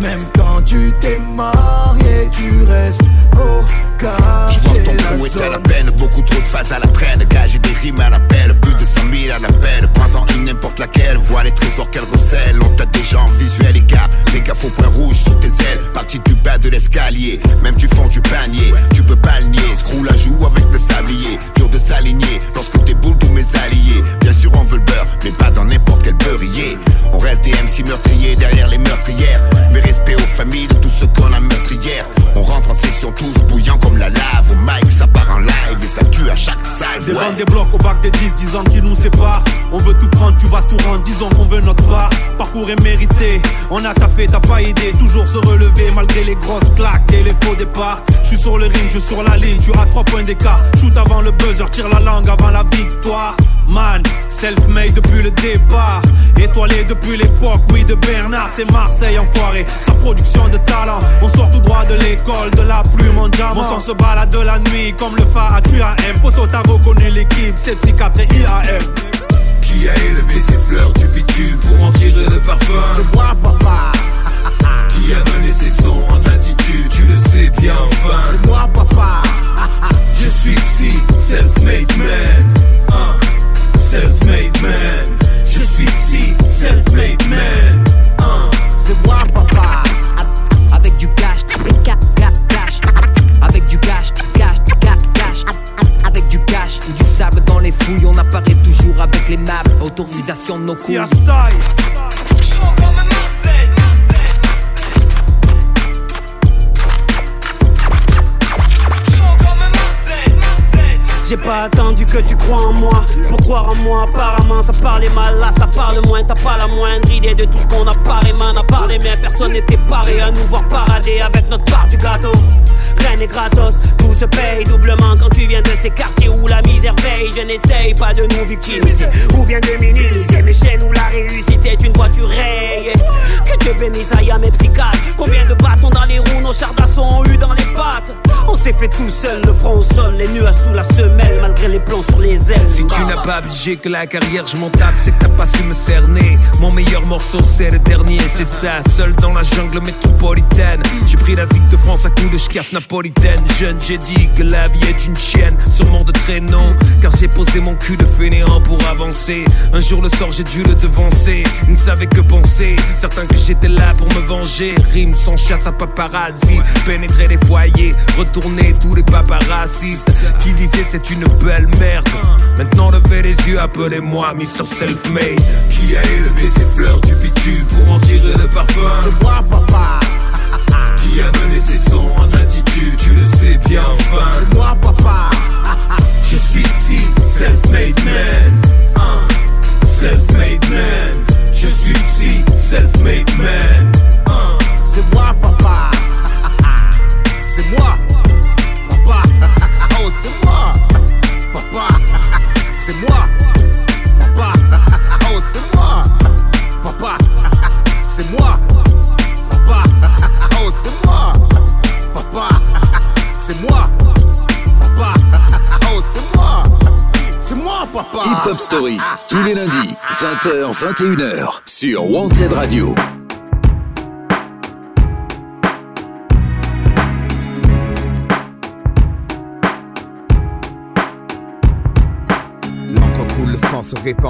Même quand tu t'es marié, tu restes au Je vois ton crew est à la peine, beaucoup trop de phases à la traîne. Gage des rimes à l'appel, plus de 100 000 à l'appel. Prends-en une n'importe laquelle, vois les trésors qu'elle recèle. On t'a déjà en visuel, les gars. Les gars, faux point rouge sur tes ailes. Parti du bas de l'escalier, même du fond du panier. Tu peux pas le nier, screw la joue avec le sablier. Dur de s'aligner lorsque t'es boule tous mes alliés. Bien sûr, on veut le beurre, mais pas dans n'importe quel beurrier. On reste des MC meurtriers derrière les meurtrières. Mais respect aux familles de tous ceux qu'on a meurtrières. On rentre en session tous bouillants comme la lave. Au mic, ça part en live et ça tue à chaque salle. Des bandes, des blocs au bac des 10, 10 ans qui nous séparent. On veut tout prendre, tu vas tout rendre, disons qu'on veut notre part. Parcours est mérité, on a taffé, t'as pas aidé. Toujours se relever malgré les grosses claques et les faux départs. Je suis sur le ring, je suis sur la ligne, tu as 3 points d'écart. Shoot avant le buzzer, tire la langue avant la victoire. Man, self-made depuis le départ. Étoilé depuis l'époque, oui, de Bernard, c'est Marseille enfoiré. Sa production de talent, on sort tout droit de l'école, de la plume en diamant. On se balade de la nuit comme le phare à M. Poto, t'as reconnu l'équipe, c'est psychiatre et IAM. Qui a élevé ses fleurs du bitume pour en tirer le parfum? C'est moi, papa. Qui a mené ses sons en attitude? Tu le sais bien, enfin. C'est moi, papa. Je suis psy, self-made man. Uh, self-made man. Je suis psy, self-made man. Fouilles. On apparaît toujours avec les maps. Autorisation de nos couilles. J'ai pas attendu que tu crois en moi Pour croire en moi apparemment ça parlait mal Là ça parle moins T'as pas la moindre idée de tout ce qu'on a parlé Man a parlé mais personne n'était paré à nous voir parader avec notre part du gâteau Rien n'est gratos, tout se paye doublement quand tu viens de ces quartiers où la misère veille. Je n'essaye pas de nous victimiser ou bien de minimiser mes chaînes où la réussite est une voiture rayée. Que Dieu bénisse à mes psychiatres. Combien de bâtons dans les roues, nos chars d'assaut ont eu dans les pattes. On s'est fait tout seul, le front au sol, les nuages sous la semelle, malgré les plans sur les ailes. Si tu n'as pas budget que la carrière, je m'en tape, c'est que t'as pas su me cerner. Mon meilleur morceau, c'est le dernier, c'est ça. Seul dans la jungle métropolitaine, j'ai pris la ville de France à coups de schcaf napolitaine. Jeune, j'ai dit que la vie est une chienne, sûrement de traîneau. Car j'ai posé mon cul de fainéant pour avancer. Un jour, le sort, j'ai dû le devancer. Il ne savait que penser, certains que j'étais là pour me venger. Rime sans chasse à paparazzi, pénétrer les foyers, retourner tous les paparazzistes qui disaient c'est une belle merde. Maintenant, levez les yeux, appelez-moi Mr. Self-Made. Qui a élevé ses fleurs du bitume pour en tirer le parfum? C'est papa. Qui a mené ses sons en attitude Tu le sais bien, enfin. C'est moi, papa. 21h, sur Wanted Radio. le sang se répand,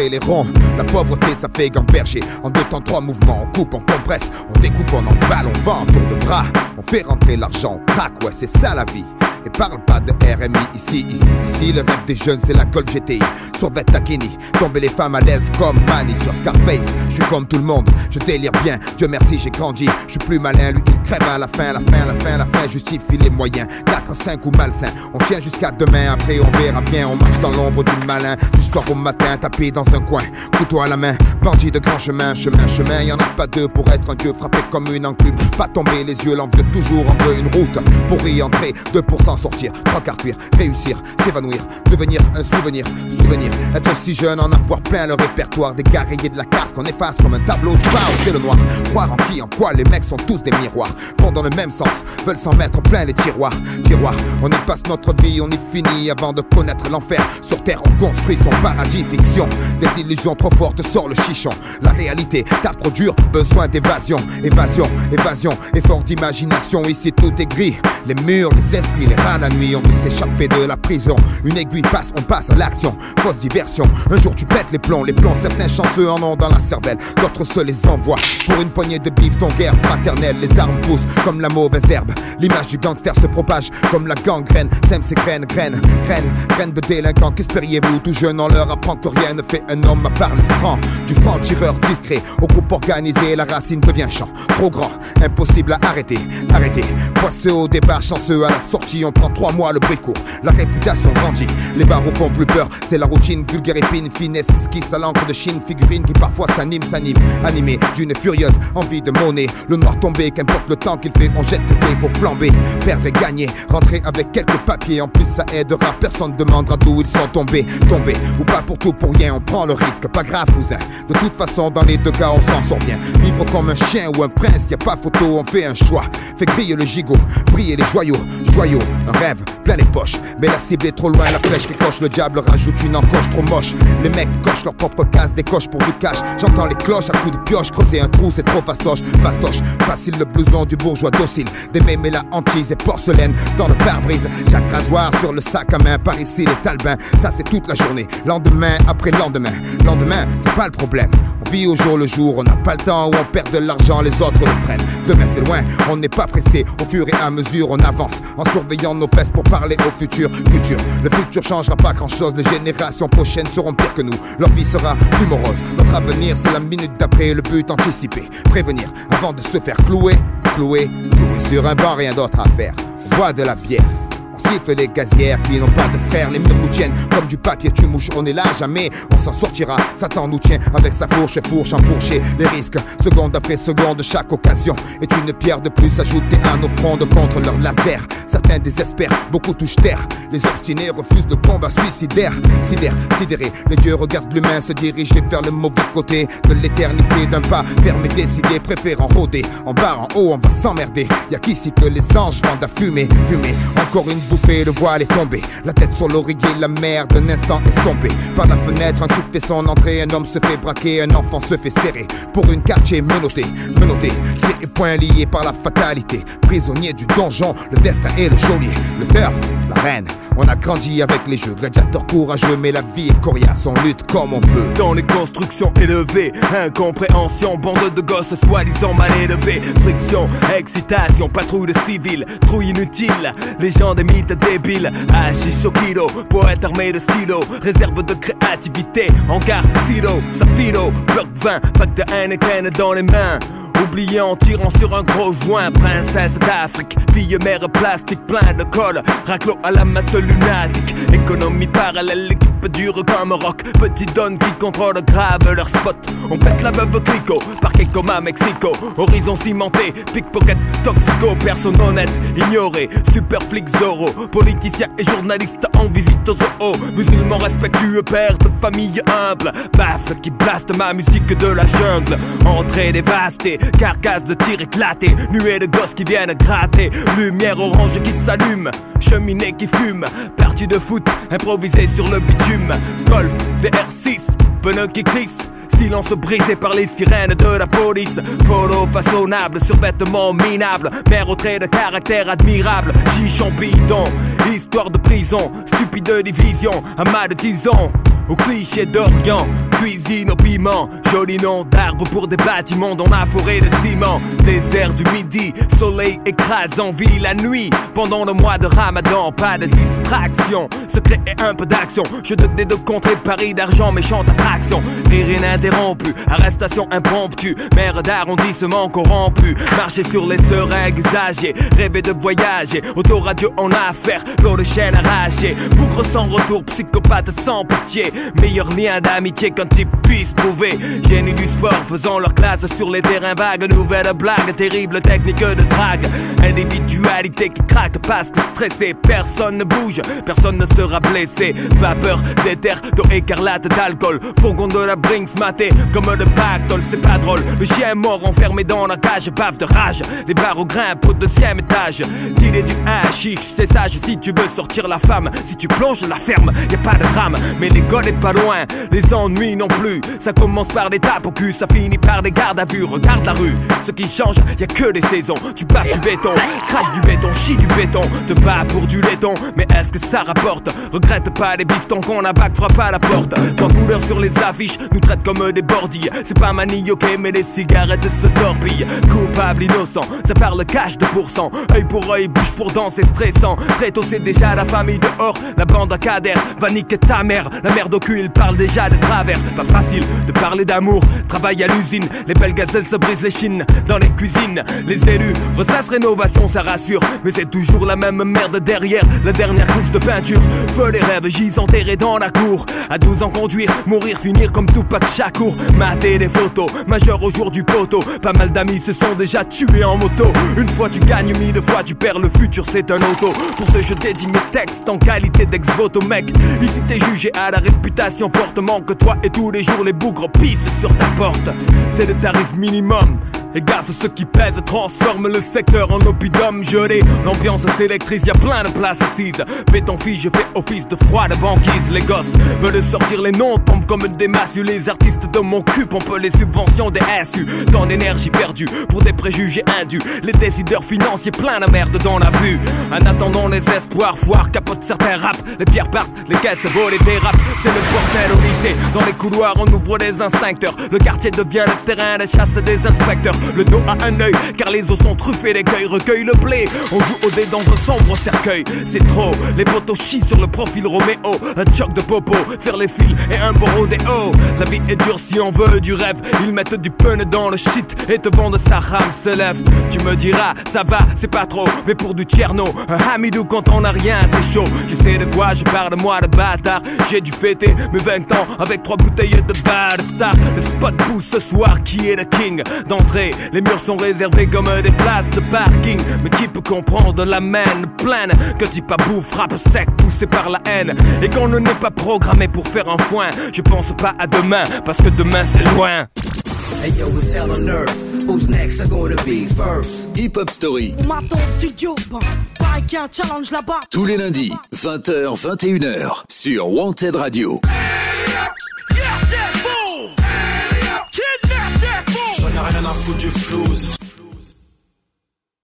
les ronds. La pauvreté, ça fait gamberger. En deux temps, trois mouvements, on coupe, on compresse, on découpe, on emballe, on vend en tour de bras. On fait rentrer l'argent, on craque, ouais, c'est ça la vie. Et parle pas de RMI ici, ici, ici. Le rêve des jeunes, c'est la colle GTI. Sur Takini, tomber les femmes à l'aise comme Manny sur Scarface. Je suis comme tout le monde, je délire bien. Dieu merci, j'ai grandi. Je suis plus malin, lui il crève à la fin, la fin, la fin, la fin. Justifie les moyens. 4, 5 ou malsain. On tient jusqu'à demain, après on verra bien. On marche dans l'ombre du malin. Du soir au matin, tapé dans un coin. Couteau à la main, bandit de grand chemin, chemin, chemin. Y en a pas deux pour être un dieu frappé comme une enclume. Pas tomber les yeux, l'envieux toujours en veut une route. Pour y entrer, 2% sortir, trois quarts cuire, réussir, s'évanouir, devenir un souvenir, souvenir, être si jeune, en avoir plein le répertoire, des rayés de la carte qu'on efface comme un tableau du chaos, c'est le noir. Croire en qui, en quoi, les mecs sont tous des miroirs, vont dans le même sens, veulent s'en mettre plein les tiroirs, tiroirs, on y passe notre vie, on y finit avant de connaître l'enfer. Sur terre, on construit son paradis, fiction, des illusions trop fortes sort le chichon, la réalité tape trop dur, besoin d'évasion, évasion, évasion, effort d'imagination, ici tout est gris, les murs, les esprits, les rats, la nuit, on veut s'échapper de la prison. Une aiguille passe, on passe à l'action. Fausse diversion. Un jour tu pètes les plombs, les plombs. Certains chanceux en ont dans la cervelle, d'autres se les envoient. Pour une poignée de bif, ton guerre fraternelle. Les armes poussent comme la mauvaise herbe. L'image du gangster se propage comme la gangrène. Sème ses graines, graines, graines, graines de délinquants. Qu'espériez-vous? Tout jeune, on leur apprend que rien ne fait un homme à part le franc. Du franc tireur discret au groupe organisé, la racine devient champ. Trop grand, impossible à arrêter, arrêter. Poisseux au départ, chanceux à la sortie, on prend trois mois le bricourt. La réputation grandit, les barreaux font plus peur. C'est la routine, vulgaire épine, finesse, esquisse à l'encre de Chine, figurine qui parfois s'anime, s'anime. Animé d'une furieuse envie de monnaie. Le noir tombé, qu'importe le temps qu'il fait, on jette le il faut flamber. Perdre et gagner, rentrer avec quelques papiers. En plus, ça aidera, personne demandera d'où ils sont tombés. Tombés, ou pas pour tout, pour rien, on prend le risque. Pas grave, cousin. De toute façon, dans les deux cas, on s'en sort bien. Vivre comme un chien ou un prince, y a pas photo, on fait un choix. Fait griller le gigot, briller les joyaux, joyaux, un rêve plein les poches. Mais la cible est trop loin, la flèche qui coche, le diable rajoute une encoche trop moche. Les mecs cochent leur propre case, des coches pour du cash. J'entends les cloches à coups de pioche, creuser un trou, c'est trop fastoche. Fastoche, facile le blouson du bourgeois docile. Des mémés la hantise et porcelaine dans le pare-brise. Chaque rasoir sur le sac à main, par ici les talbins. Ça c'est toute la journée, lendemain après lendemain. Lendemain, c'est pas le problème. On vit au jour le jour, on n'a pas le temps où on perd de l'argent, les autres le prennent. Demain c'est loin, on n'est pas pressé. Au fur et à mesure, on avance en surveillant nos fesses pour parler au futur. Futur, le futur changera pas grand chose. Les générations prochaines seront pires que nous. Leur vie sera plus morose. Notre avenir, c'est la minute d'après. Le but anticipé, prévenir avant de se faire clouer, clouer, clouer sur un banc, rien d'autre à faire. Bois de la bière. Les gazières qui n'ont pas de fer. Les murs nous tiennent comme du papier, tu mouches. On est là, jamais on s'en sortira. Satan nous tient avec sa fourche et fourche enfourchée. Les risques, seconde après seconde, chaque occasion est une pierre de plus ajoutée à nos frondes contre leur laser. Certains désespèrent, beaucoup touchent terre. Les obstinés refusent le combat suicidaire. Sidère, sidéré, les dieux regardent l'humain se diriger vers le mauvais côté de l'éternité d'un pas fermé, décidé, préférant rôder. En bas, en haut, on va s'emmerder. Y'a qu'ici que les anges vendent à fumer, fumer. Encore une le voile est tombé. La tête sur l'oreiller, la mer d'un instant estompée. Par la fenêtre, un coup fait son entrée. Un homme se fait braquer, un enfant se fait serrer. Pour une quartier menotté, menotté. Pieds et poings liés par la fatalité. Prisonnier du donjon, le destin est le geôlier. Le turf, On a grandi avec les jeux, gladiateurs courageux, mais la vie est coriace, on lutte comme on peut. Dans les constructions élevées, incompréhension, bande de gosses soi-disant mal élevés, friction, excitation, patrouille de civils, trouille inutile, les gens des mythes débiles, hashish au kilo, poète armé de stylo, réserve de créativité, hangar, silo, safilo, bloc 20, pack de Heineken dans les mains. Oublié en tirant sur un gros joint, princesse d'Afrique, fille mère plastique, plein de colle, raclo à la masse lunatique, économie parallèle, l'équipe type dur comme rock. Petit donne qui contrôle grave leur spot. On pète la veuve clico, parquet comme à Mexico. Horizon cimenté, pickpocket, toxico, personne honnête, ignoré. Super flic Zoro, politicien et journaliste en visite aux zoo. Musulman respectueux, père de famille humble. Basse qui blaste ma musique de la jungle. Entrée dévastée, carcasse de tir éclaté. Nuée de gosses qui viennent gratter. Lumière orange qui s'allume, cheminée qui fume. Partie de foot, improvisée sur le bitume. Golf, VR6, pneus qui crissent. Silence brisé par les sirènes de la police. Polo façonnable, survêtement minable. Mère au trait de caractère admirable. Chichon bidon, histoire de prison. Stupide division, amas de tison. Au cliché d'Orient, cuisine au piment. Joli nom d'arbre pour des bâtiments dans ma forêt de ciment. Désert du midi, soleil écrasant, vie la nuit. Pendant le mois de ramadan, pas de distraction. Secret et un peu d'action. Je te de contrer Paris d'argent, méchante attraction. Rire ininterrompu, arrestation impromptue. Mère d'arrondissement corrompu. Marcher sur les seringues usagées, rêver de voyager. Autoradio en affaire, l'eau de chaîne arrachée. Bougre sans retour, psychopathe sans pitié. Meilleur lien d'amitié qu'un type puisse trouver. Génie du sport, faisant leur classe sur les terrains vagues. Nouvelle blague, terrible technique de drague. Individualité qui craque que stressé. Personne ne bouge, personne ne sera blessé. Vapeur d'éther, d'eau écarlate, d'alcool. Fourgon de la Brinks maté comme le pactole, c'est pas drôle. Le chien mort enfermé dans la cage, bave de rage. Les barreaux grimpent au deuxième étage. T'il du hashish, c'est sage si tu veux sortir la femme. Si tu plonges la ferme, y a pas de drame. Mais l'école est pas loin, les ennuis plus. Ça commence par des tapes au cul, ça finit par des gardes à vue. Regarde la rue, ce qui change, y a que des saisons. Tu bats du béton, crache du béton, chie du béton. Te bats pour du laiton, mais est-ce que ça rapporte? Regrette pas les bifetons qu'on a bac, frappe à la porte. Trois couleurs sur les affiches, nous traitent comme des bordilles. C'est pas manioqué, mais les cigarettes se torpillent. Coupable, innocent, ça parle cash de pourcent. Œil pour œil, bouche pour dent, c'est stressant. Très tôt, c'est déjà la famille dehors. La bande à cadère va niquer ta mère. La merde au cul, il parle déjà de travers. Pas facile de parler d'amour. Travail à l'usine, les belles gazelles se brisent les chines. Dans les cuisines, les élus ressassent rénovation, ça rassure. Mais c'est toujours la même merde derrière. La dernière couche de peinture. Feu les rêves, j'y enterrés dans la cour. À 12 ans, conduire, mourir, finir comme tout de Chakour. Mater des photos, majeur au jour du poteau. Pas mal d'amis se sont déjà tués en moto. Une fois tu gagnes, mille fois tu perds. Le futur, c'est un auto. Pour ce, je dédie mes textes en qualité d'ex-voto, mec. Ici, t'es jugé à la réputation fortement que toi et tous les jours les bougres pissent sur ta porte. C'est le tarif minimum. Et garde ce qui pèse, transforme le secteur en oppidum gelé. L'ambiance s'électrise, y'a plein de places assises. Béton fille, je fais office de froid de banquise. Les gosses veulent sortir les noms, tombent comme des massues. Les artistes de mon cul pompent les subventions des SU. Dans l'énergie perdue pour des préjugés indus. Les décideurs financiers plein de merde dans la vue. En attendant les espoirs, foire capote certains rap. Les pierres partent, les caisses volent et dérapent. C'est le bordel au lycée. Dans les couloirs, on ouvre des instincteurs. Le quartier devient le terrain de chasse des inspecteurs le dos à un œil, car les os sont truffés d'écueils, recueille le blé. On joue au dé dans un sombre cercueil, c'est trop. Les potos chient sur le profil Roméo, un choc de popo, faire les fils et un des hauts La vie est dure si on veut du rêve, ils mettent du pun dans le shit et te vendent sa rame se lève. Tu me diras, ça va, c'est pas trop, mais pour du tierno, un hamidou quand on a rien, c'est chaud. Je sais de quoi je parle, moi de bâtard. J'ai dû fêter mes 20 ans avec trois bouteilles de bad star. Le spot pousse ce soir, qui est le king d'entrée les murs sont réservés comme des places de parking. Mais qui peut comprendre la main pleine Que type à bout frappe sec, poussé par la haine. Et qu'on ne n'est pas programmé pour faire un foin. Je pense pas à demain, parce que demain c'est loin. Hey yo, what's hell on earth? Who's next? Are gonna be first? Hip Hop Story. studio, pareil qu'il y a un challenge là-bas. Tous les lundis, 20h, 21h, sur Wanted Radio. J'en rien à foutre du flouze.